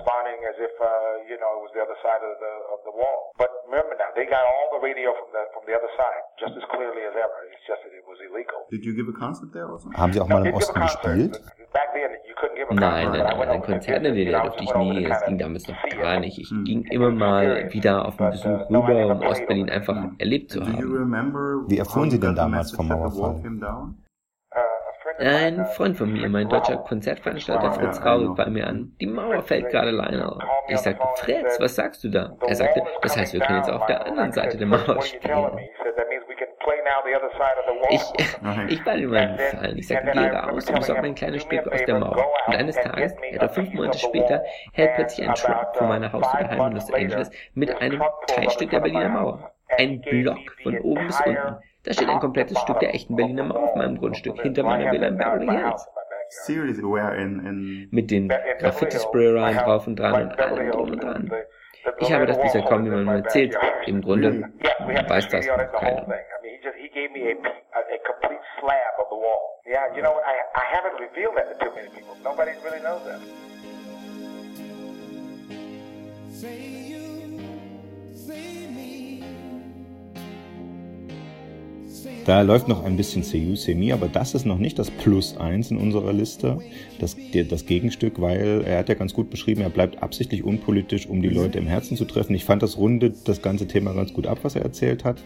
Other side of the of the wall. But remember now, they got all the radio from the from the other side, just as clearly as ever. It's just that it was illegal. Did you give a concert there also? Haben Sie auch mal im Osten gespielt? Back then, you couldn't give a Nein, concert, nein, nein, ein Konzert in der DDR durfte ich nie. kind ging damals noch gar nicht. Ich ging immer mal wieder auf einen Besuch rüber, um Ostberlin einfach erlebt zu Do you haben. remember Wie erfuhren Sie denn got the damals vom Mauerfall? Ein Freund von mir, mein deutscher Konzertveranstalter Fritz Rau, rief bei mir an. Die Mauer fällt gerade Lionel. Ich sagte, Fritz, was sagst du da? Er sagte, das heißt, wir können jetzt auf der anderen Seite der Mauer spielen. Ich, ich war ihm gefallen. Ich sagte, geh raus und besorg mir ein kleines Stück aus der Mauer. Und eines Tages, etwa fünf Monate später, hält plötzlich ein Truck vor meiner Haustür daheim in Los Angeles mit einem Teilstück der Berliner Mauer. Ein Block von oben bis unten. Da steht ein komplettes Stück der echten Berliner Mauer auf meinem Grundstück, hinter meiner Villa in Beverly Hills. Mit den Graffiti-Sprayereien drauf und dran und allem drum und dran. Ich habe das bisher kaum jemandem erzählt. Im Grunde weiß das noch keiner. I mean, he just he gave me a, a, a complete slab of the wall. Yeah, you know what? I I haven't revealed that to too many people. Nobody really knows that. Say you, say me. Da läuft noch ein bisschen Say Me, aber das ist noch nicht das Plus eins in unserer Liste, das, das Gegenstück, weil er hat ja ganz gut beschrieben, er bleibt absichtlich unpolitisch, um die Leute im Herzen zu treffen. Ich fand, das rundet das ganze Thema ganz gut ab, was er erzählt hat.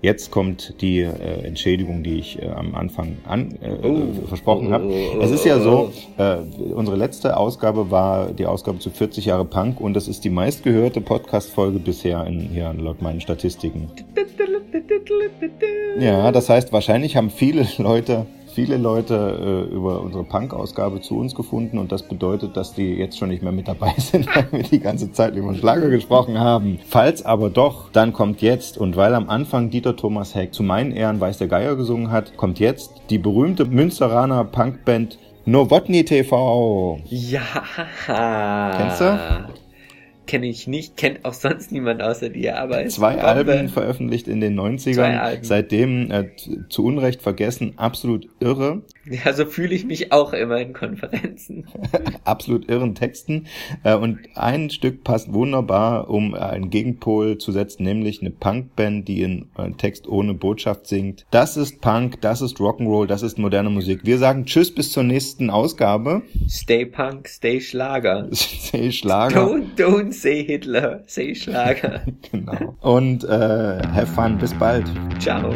Jetzt kommt die äh, Entschädigung, die ich äh, am Anfang an, äh, Oh. versprochen habe. Es ist ja so, äh, unsere letzte Ausgabe war die Ausgabe zu 40 Jahre Punk und das ist die meistgehörte Podcast-Folge bisher in, hier laut meinen Statistiken. Ja, das heißt, wahrscheinlich haben viele Leute, viele Leute äh, über unsere Punk-Ausgabe zu uns gefunden und das bedeutet, dass die jetzt schon nicht mehr mit dabei sind, weil wir die ganze Zeit über Schlager gesprochen haben. Falls aber doch, dann kommt jetzt und weil am Anfang Dieter Thomas Heck zu meinen Ehren Weiß der Geier gesungen hat, kommt jetzt die berühmte Münsteraner Punkband Nowotny TV. Ja. Kennst du? Kenne ich nicht, kennt auch sonst niemand außer dir, aber Zwei Bombe. Alben veröffentlicht in den Zwei 90ern. Alben. Seitdem äh, zu Unrecht vergessen. Absolut irre. Ja, so fühle ich mich auch immer in Konferenzen. absolut irren Texten. Äh, und ein Stück passt wunderbar, um äh, einen Gegenpol zu setzen, nämlich eine Punkband, die in äh, Text ohne Botschaft singt. Das ist Punk, das ist Rock'n'Roll, das ist moderne Musik. Wir sagen Tschüss bis zur nächsten Ausgabe. Stay Punk, stay Schlager. Stay Schlager. Don't, don't say Hitler, say Schlager. genau. Und äh, have fun. Bis bald. Ciao.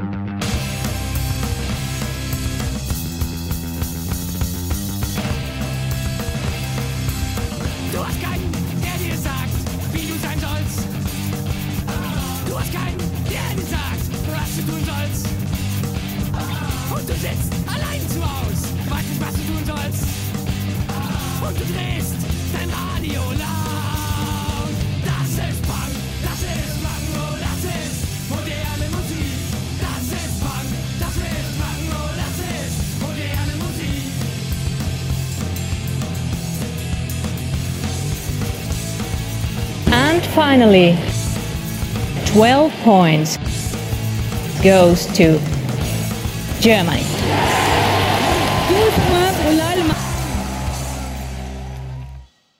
Finally, 12 points goes to Germany.